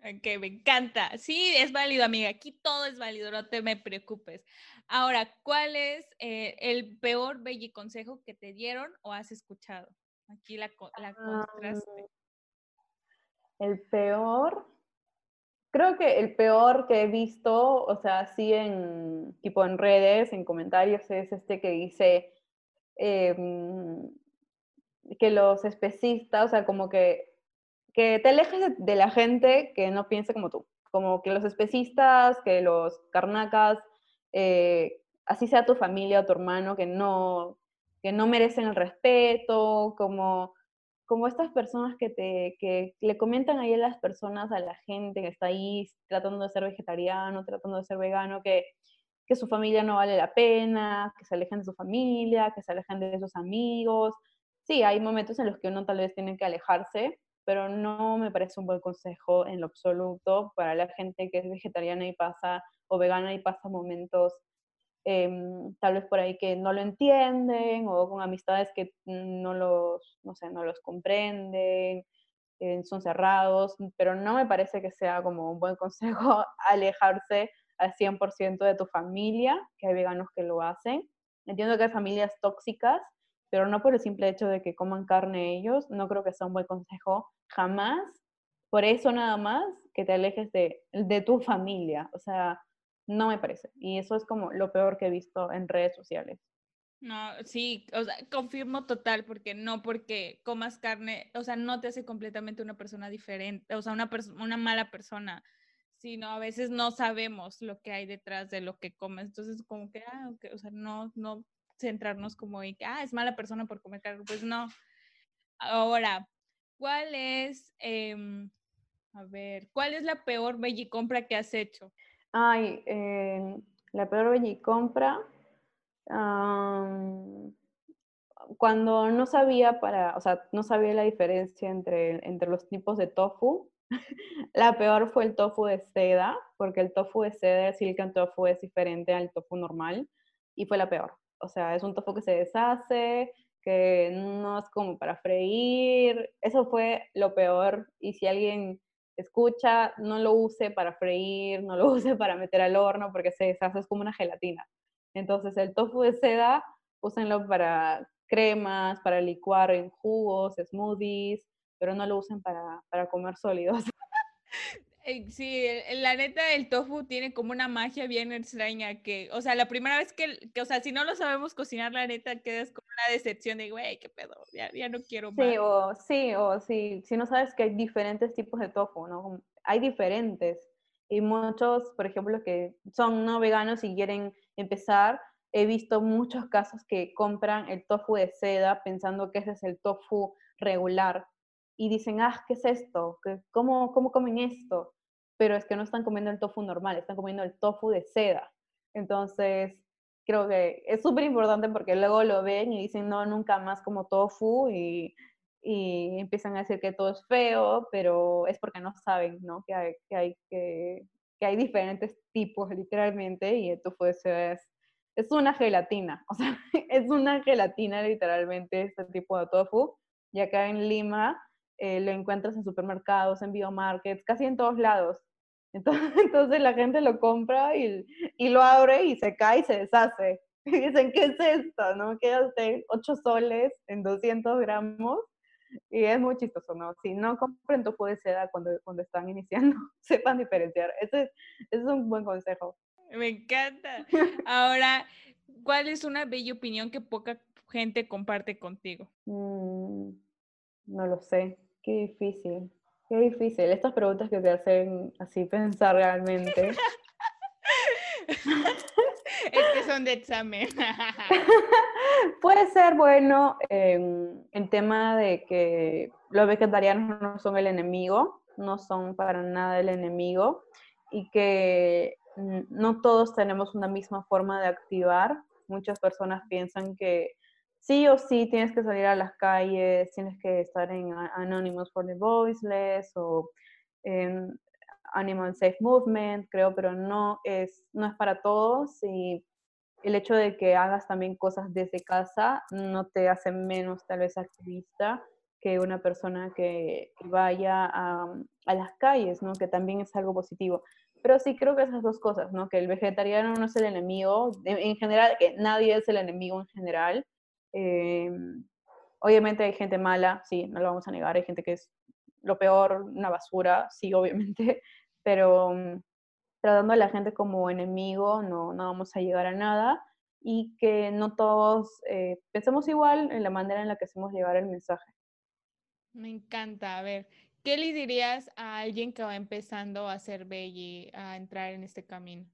Ok, me encanta. Sí, es válido, amiga. Aquí todo es válido, no te me preocupes. Ahora, ¿cuál es eh, el peor belli consejo que te dieron o has escuchado? Aquí la, la contraste. el peor, creo que el peor que he visto, o sea, así en tipo en redes, en comentarios, es este que dice em, que los especistas, o sea, como que que te alejes de, la gente que no piense como tú, como que los especistas, que los carnacas, eh, así sea tu familia o tu hermano, que no, que no merecen el respeto, como, como estas personas que, te, que le comentan ahí a las personas, a la gente que está ahí tratando de ser vegetariano, tratando de ser vegano, que, que su familia no vale la pena, que se alejen de su familia, que se alejen de sus amigos. Sí, hay momentos en los que uno tal vez tiene que alejarse, pero no me parece un buen consejo en lo absoluto para la gente que es vegetariana y pasa, o vegana y pasa momentos em, tal vez por ahí que no lo entienden o con amistades que no los, no sé, no los comprenden, eh, son cerrados, pero no me parece que sea como un buen consejo alejarse al 100% de tu familia, que hay veganos que lo hacen. Entiendo que hay familias tóxicas, pero no por el simple hecho de que coman carne ellos, no creo que sea un buen consejo jamás, por eso nada más, que te alejes de, de tu familia, o sea, no me parece. Y eso es como lo peor que he visto en redes sociales. No, sí, o sea, confirmo total, porque no porque comas carne, o sea, no te hace completamente una persona diferente, o sea, una, una mala persona, sino a veces no sabemos lo que hay detrás de lo que comes. Entonces, como que, ah, o sea, no, no centrarnos como en que, ah, es mala persona por comer carne, pues no. Ahora, ¿cuál es, em, a ver, cuál es la peor compra que has hecho? Ay, em, la peor compra cuando no sabía para, o sea, no sabía la diferencia entre, entre los tipos de tofu. la peor fue el tofu de seda, porque el tofu de seda, el silicon tofu es diferente al tofu normal, y fue la peor. O sea, es un tofu que se deshace, que no es como para freír. Eso fue lo peor. Y si alguien escucha, no lo use para freír, no lo use para meter al horno, porque se deshace, es como una gelatina. Entonces, el tofu de seda, úsenlo para cremas, para licuar en jugos, smoothies, pero no lo usen para, para comer sólidos. Sí, la neta el tofu tiene como una magia bien extraña que, o sea, la primera vez que, que o sea, si no lo sabemos cocinar, la neta quedas con una decepción de, güey, qué pedo, ya, ya no quiero más. Sí, o sí, o sí, si no sabes que hay diferentes tipos de tofu, ¿no? Hay diferentes. Y muchos, por ejemplo, que son no veganos y quieren empezar, he visto muchos casos que compran el tofu de seda pensando que ese es el tofu regular y dicen, ah, ¿qué es esto? ¿Cómo, ¿Cómo comen esto? Pero es que no están comiendo el tofu normal, están comiendo el tofu de seda. Entonces, creo que es súper importante porque luego lo ven y dicen, no, nunca más como tofu y, y, empiezan a decir que todo es feo, pero es porque no saben, ¿no? Que hay, que hay, diferentes tipos, literalmente, y el tofu de seda es, es una gelatina, o sea, es una gelatina literalmente este tipo de tofu. Y acá en Lima eh, lo encuentras en supermercados, en biomarkets, casi en todos lados. Entonces, entonces la gente lo compra y, y, lo abre y se cae y se deshace. Y dicen, ¿qué es esto? ¿No? Quedaste 8 soles en 200 gramos. Y es muy chistoso, ¿no? Si no compren tofu de seda cuando, cuando están iniciando, sepan diferenciar. Ese, ese es un buen consejo. Me encanta. Ahora, ¿cuál es una bella opinión que poca gente comparte contigo? Mm, no lo sé. Qué difícil, qué difícil. Estas preguntas que te hacen así pensar realmente. es que son de examen. Puede ser bueno en el tema de que los vegetarianos no son el enemigo, no son para nada el enemigo y que no todos tenemos una misma forma de activar. Muchas personas piensan que sí o sí tienes que salir a las calles, tienes que estar en Anonymous for the Voiceless o en Animal Safe Movement, creo, pero no es, no es para todos y el hecho de que hagas también cosas desde casa no te hace menos tal vez activista que una persona que, vaya a, a, las calles, ¿no? Que también es algo positivo. Pero sí creo que esas dos cosas, ¿no? Que el vegetariano no es el enemigo, en general, que nadie es el enemigo en general, Em, obviamente hay gente mala, sí, no lo vamos a negar, hay gente que es lo peor, una basura, sí, obviamente, pero mm, tratando a la gente como enemigo no, no vamos a llegar a nada y que no todos eh, pensemos igual en la manera en la que hacemos llegar el mensaje. Me encanta. A ver, ¿qué le dirías a alguien que va empezando a ser belly, a entrar en este camino?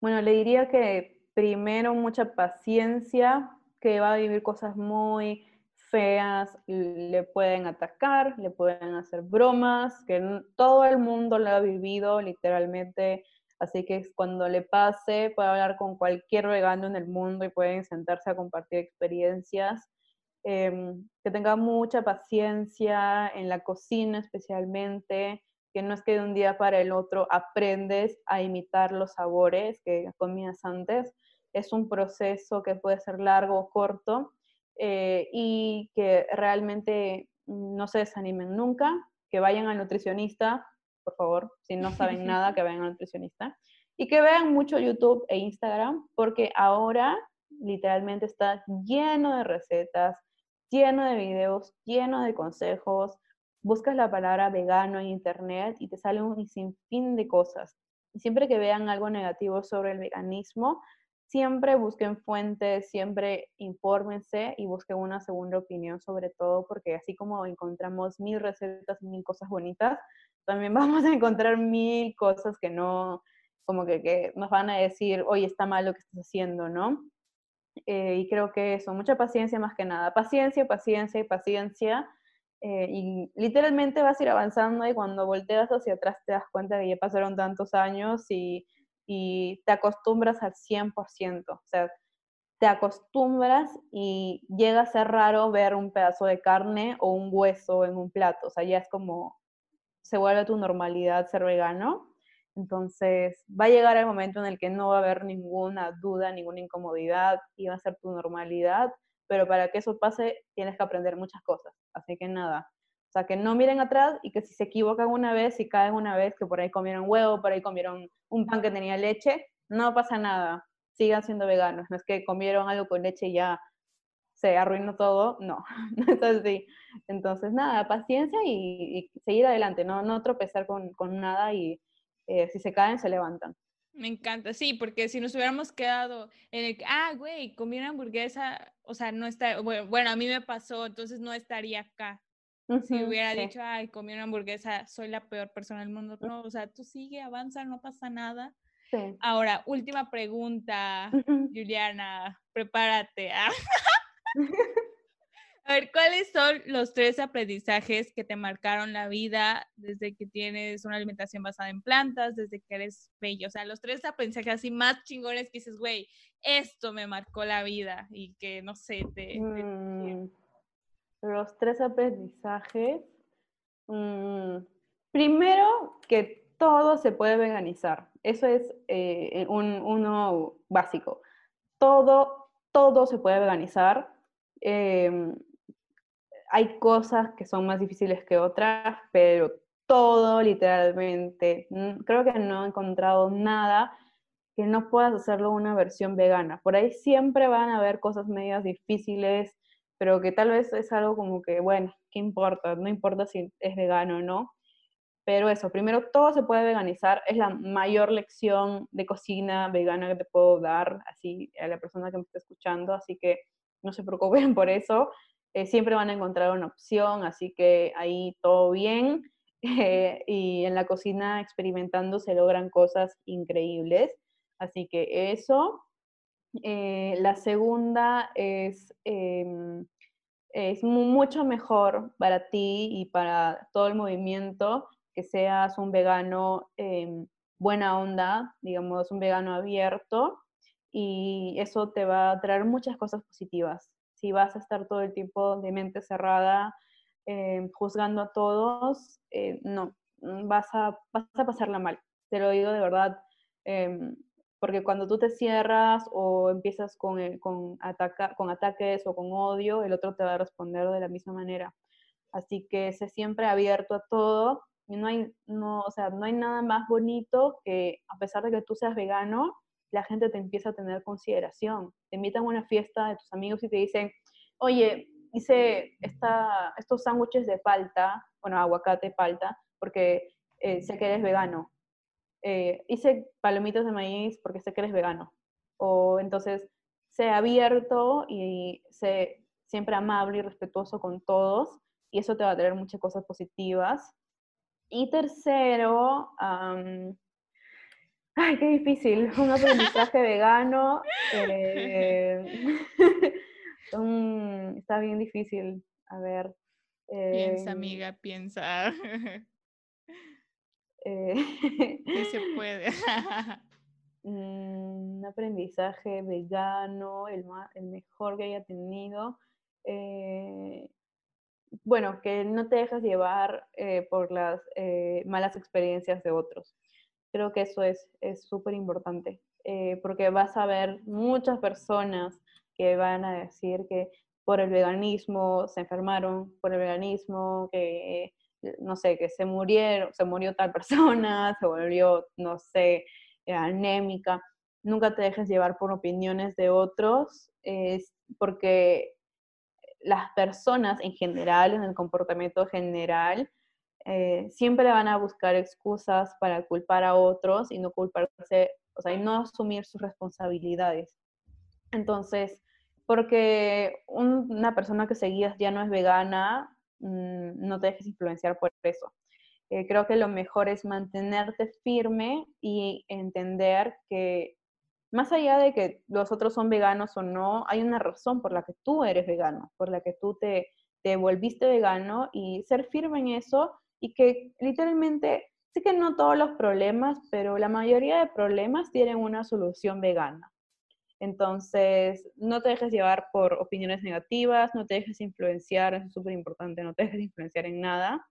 Bueno, le diría que primero mucha paciencia, que va a vivir cosas muy feas, le pueden atacar, le pueden hacer bromas, que todo el mundo lo ha vivido literalmente, así que cuando le pase puede hablar con cualquier vegano en el mundo y pueden sentarse a compartir experiencias. Em, que tenga mucha paciencia en la cocina especialmente, que no es que de un día para el otro aprendes a imitar los sabores que comías antes, es un proceso que puede ser largo o corto eh, y que realmente no se desanimen nunca, que vayan al nutricionista, por favor, si no saben nada, que vayan al nutricionista y que vean mucho YouTube e Instagram porque ahora literalmente está lleno de recetas, lleno de videos, lleno de consejos, buscas la palabra vegano en internet y te sale un sinfín de cosas. Y siempre que vean algo negativo sobre el veganismo, siempre busquen fuentes, siempre infórmense y busquen una segunda opinión sobre todo, porque así como encontramos mil recetas mil cosas bonitas, también vamos a encontrar mil cosas que no, como que, que nos van a decir, oye, está mal lo que estás haciendo, ¿no? Eh, y creo que eso, mucha paciencia más que nada. Paciencia, paciencia y paciencia eh, y literalmente vas a ir avanzando y cuando volteas hacia atrás te das cuenta que ya pasaron tantos años y, y te acostumbras al 100%. O sea, te acostumbras y llega a ser raro ver un pedazo de carne o un hueso en un plato. O sea, ya es como, se vuelve tu normalidad ser vegano. Entonces, va a llegar el momento en el que no va a haber ninguna duda, ninguna incomodidad y va a ser tu normalidad pero para que eso pase tienes que aprender muchas cosas. Así que nada, o sea, que no miren atrás y que si se equivocan una vez, si caen una vez, que por ahí comieron huevo, por ahí comieron un pan que tenía leche, no pasa nada, sigan siendo veganos. No es que comieron algo con leche y ya se arruinó todo, no, no es así. Entonces, nada, paciencia y, seguir adelante, no, tropezar con, nada y eh, si se caen, se levantan. Me encanta, sí, porque si nos hubiéramos quedado en el ah, güey, comí una hamburguesa, o sea, no está, bueno, a mí me pasó, entonces no estaría acá. Si hubiera dicho, ay, comí una hamburguesa, soy la peor persona del mundo. No, o sea, tú sigue, avanza, no pasa nada. Ahora, última pregunta, Juliana, prepárate. ¿ah? A ver, ¿cuáles son los tres aprendizajes que te marcaron la vida desde que tienes una alimentación basada en plantas, desde que eres bello? O sea, los tres aprendizajes así más chingones que dices, güey, esto me marcó la vida y que, no sé, te... Mm, los tres aprendizajes. Mm, primero, que todo se puede veganizar. Eso es eh, un, uno básico. Todo, todo se puede veganizar. Em, hay cosas que son más difíciles que otras, pero todo literalmente, creo que no he encontrado nada que no puedas hacerlo una versión vegana. Por ahí siempre van a haber cosas medias difíciles, pero que tal vez es algo como que, bueno, ¿qué importa? No importa si es vegano o no. Pero eso, primero todo se puede veganizar, es la mayor lección de cocina vegana que te puedo dar así a la persona que me está escuchando, así que no se preocupen por eso. Eh, siempre van a encontrar una opción, así que ahí todo bien. Eh, y en la cocina experimentando se logran cosas increíbles. Así que eso. Eh, la segunda es, em, es mucho mejor para ti y para todo el movimiento que seas un vegano em, buena onda, digamos, un vegano abierto, y eso te va a traer muchas cosas positivas si vas a estar todo el tiempo de mente cerrada, eh, juzgando a todos, eh, no, vas a, vas a pasarla mal. Te lo digo de verdad, em, porque cuando tú te cierras o empiezas con, con ataques o con odio, el otro te va a responder de la misma manera. Así que sé siempre abierto a todo y no hay, no, o sea, no hay nada más bonito que a pesar de que tú seas vegano, la gente te empieza a tener consideración. Te invitan a una fiesta de tus amigos y te dicen, oye, hice esta, estos sándwiches de palta, bueno, aguacate, palta, porque eh, sé que eres vegano. Eh, hice palomitas de maíz porque sé que eres vegano. O entonces, sé abierto y sé siempre amable y respetuoso con todos y eso te va a traer muchas cosas positivas. Y tercero, Ay, qué difícil. Un aprendizaje vegano. Eh, está bien difícil. A ver. piensa, eh, amiga, piensa. Eh, ¿Qué se puede? Mm, un aprendizaje vegano, el, el mejor que haya tenido. bueno, que no te dejas llevar por las malas experiencias de otros. Creo que eso es súper importante, eh, porque vas a ver muchas personas que van a decir que por el veganismo se enfermaron, por el veganismo que, no sé, que se murieron, se murió tal persona, se volvió, no sé, anémica. Nunca te dejes llevar por opiniones de otros, es porque las personas en general, en el comportamiento general, eh, siempre van a buscar excusas para culpar a otros y no culparse, o sea, y no asumir sus responsabilidades. Entonces, porque una persona que seguías ya no es vegana, no te dejes influenciar por eso. Eh, creo que lo mejor es mantenerte firme y entender que más allá de que los otros son veganos o no, hay una razón por la que tú eres vegano, por la que tú te, te volviste vegano y ser firme en eso y que literalmente, sí que no todos los problemas, pero la mayoría de problemas tienen una solución vegana. Entonces, no te dejes llevar por opiniones negativas, no te dejes influenciar, eso es súper importante, no te dejes influenciar en nada.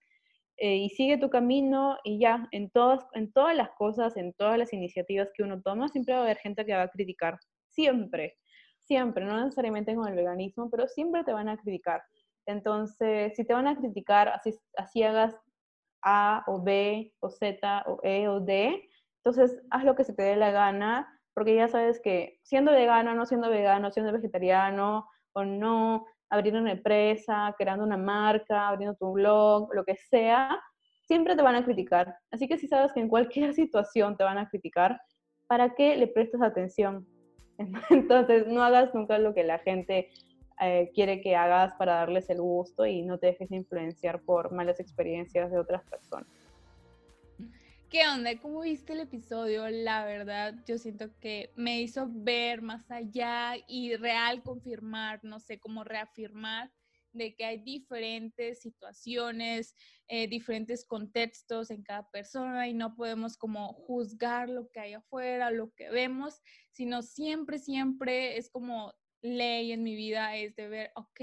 Eh, y sigue tu camino y ya, en todas, en todas las cosas, en todas las iniciativas que uno toma, siempre va a haber gente que va a criticar. Siempre, siempre, no necesariamente con el veganismo, pero siempre te van a criticar. Entonces, si te van a criticar, así, así hagas a o B o Z o E o D. Entonces, haz lo que se te dé la gana, porque ya sabes que siendo vegano, no siendo vegano, siendo vegetariano o no, abriendo una empresa, creando una marca, abriendo tu blog, lo que sea, siempre te van a criticar. Así que si sabes que en cualquier situación te van a criticar, ¿para qué le prestas atención? Entonces, no hagas nunca lo que la gente eh, quiere que hagas para darles el gusto y no te dejes influenciar por malas experiencias de otras personas. ¿Qué onda? ¿Cómo viste el episodio? La verdad, yo siento que me hizo ver más allá y real confirmar, no sé, cómo reafirmar de que hay diferentes situaciones, eh, diferentes contextos en cada persona y no podemos como juzgar lo que hay afuera, lo que vemos, sino siempre, siempre es como ley en mi vida es de ver, ok,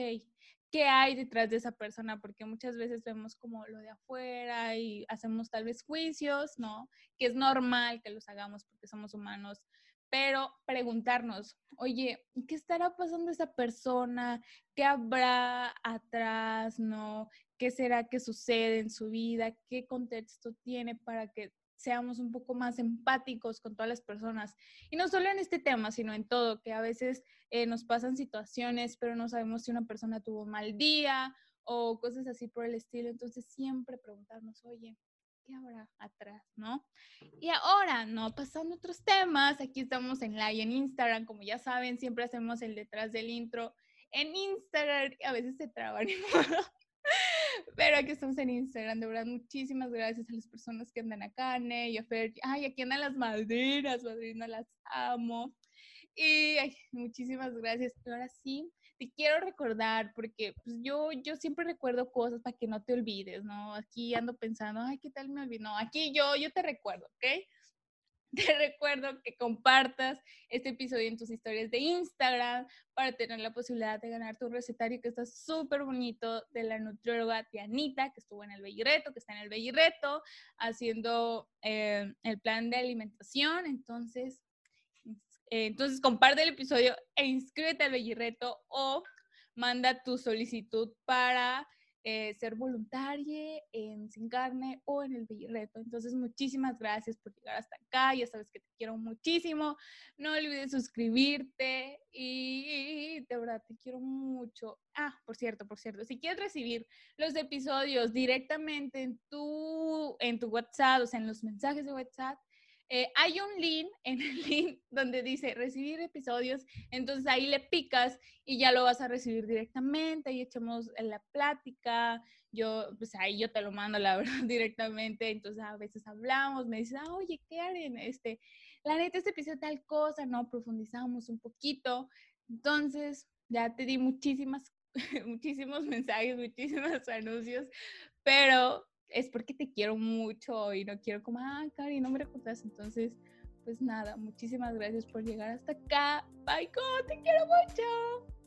¿qué hay detrás de esa persona? Porque muchas veces vemos como lo de afuera y hacemos tal vez juicios, ¿no? Que es normal que los hagamos porque somos humanos, pero preguntarnos, oye, ¿qué estará pasando esa persona? ¿Qué habrá atrás? ¿No? ¿Qué será que sucede en su vida? ¿Qué contexto tiene para que seamos un poco más empáticos con todas las personas. Y no solo en este tema, sino en todo, que a veces eh, nos pasan situaciones, pero no sabemos si una persona tuvo un mal día o cosas así por el estilo. Entonces siempre preguntarnos, oye, ¿qué habrá atrás? ¿No? Y ahora, no pasando a otros temas, aquí estamos en live en Instagram, como ya saben, siempre hacemos el detrás del intro en Instagram, a veces se traban Pero aquí estamos en Instagram, de verdad, muchísimas gracias a las personas que andan acá, Ne y a Fer. Ay, aquí andan las madrinas, madrinas, las amo. Y muchísimas gracias. ahora sí, te quiero recordar, porque pues, yo, yo siempre recuerdo cosas para que no te olvides, ¿no? Aquí ando pensando, ay, ¿qué tal me olvidó? No, aquí yo, yo te recuerdo, ¿ok? Te recuerdo que compartas este episodio en tus historias de Instagram para tener la posibilidad de ganar tu recetario que está súper bonito de la nutrióloga Tianita, que estuvo en el Bellireto, que está en el Bellireto, haciendo eh, el plan de alimentación. Entonces, eh, entonces comparte el episodio e inscríbete al Bellireto o manda tu solicitud para eh, ser voluntaria en Sin Carne o en el Reto. Entonces, muchísimas gracias por llegar hasta acá. Ya sabes que te quiero muchísimo. No olvides suscribirte y de verdad te quiero mucho. Ah, por cierto, por cierto, si quieres recibir los episodios directamente en tu, en tu WhatsApp, o sea, en los mensajes de WhatsApp, eh, hay un link en el link donde dice recibir episodios, entonces ahí le picas y ya lo vas a recibir directamente, y echamos la plática yo, pues ahí yo te lo mando, la verdad, directamente, entonces a veces hablamos, me dices, ah, oye, Karen, este, la neta, este episodio tal cosa, ¿no? Profundizamos un poquito, entonces ya te di muchísimas, muchísimos mensajes, muchísimos anuncios, pero es porque te quiero mucho y no quiero como, ah, Karen, no me recuerdas, entonces pues nada, muchísimas gracias por llegar hasta acá. Bye, te quiero mucho.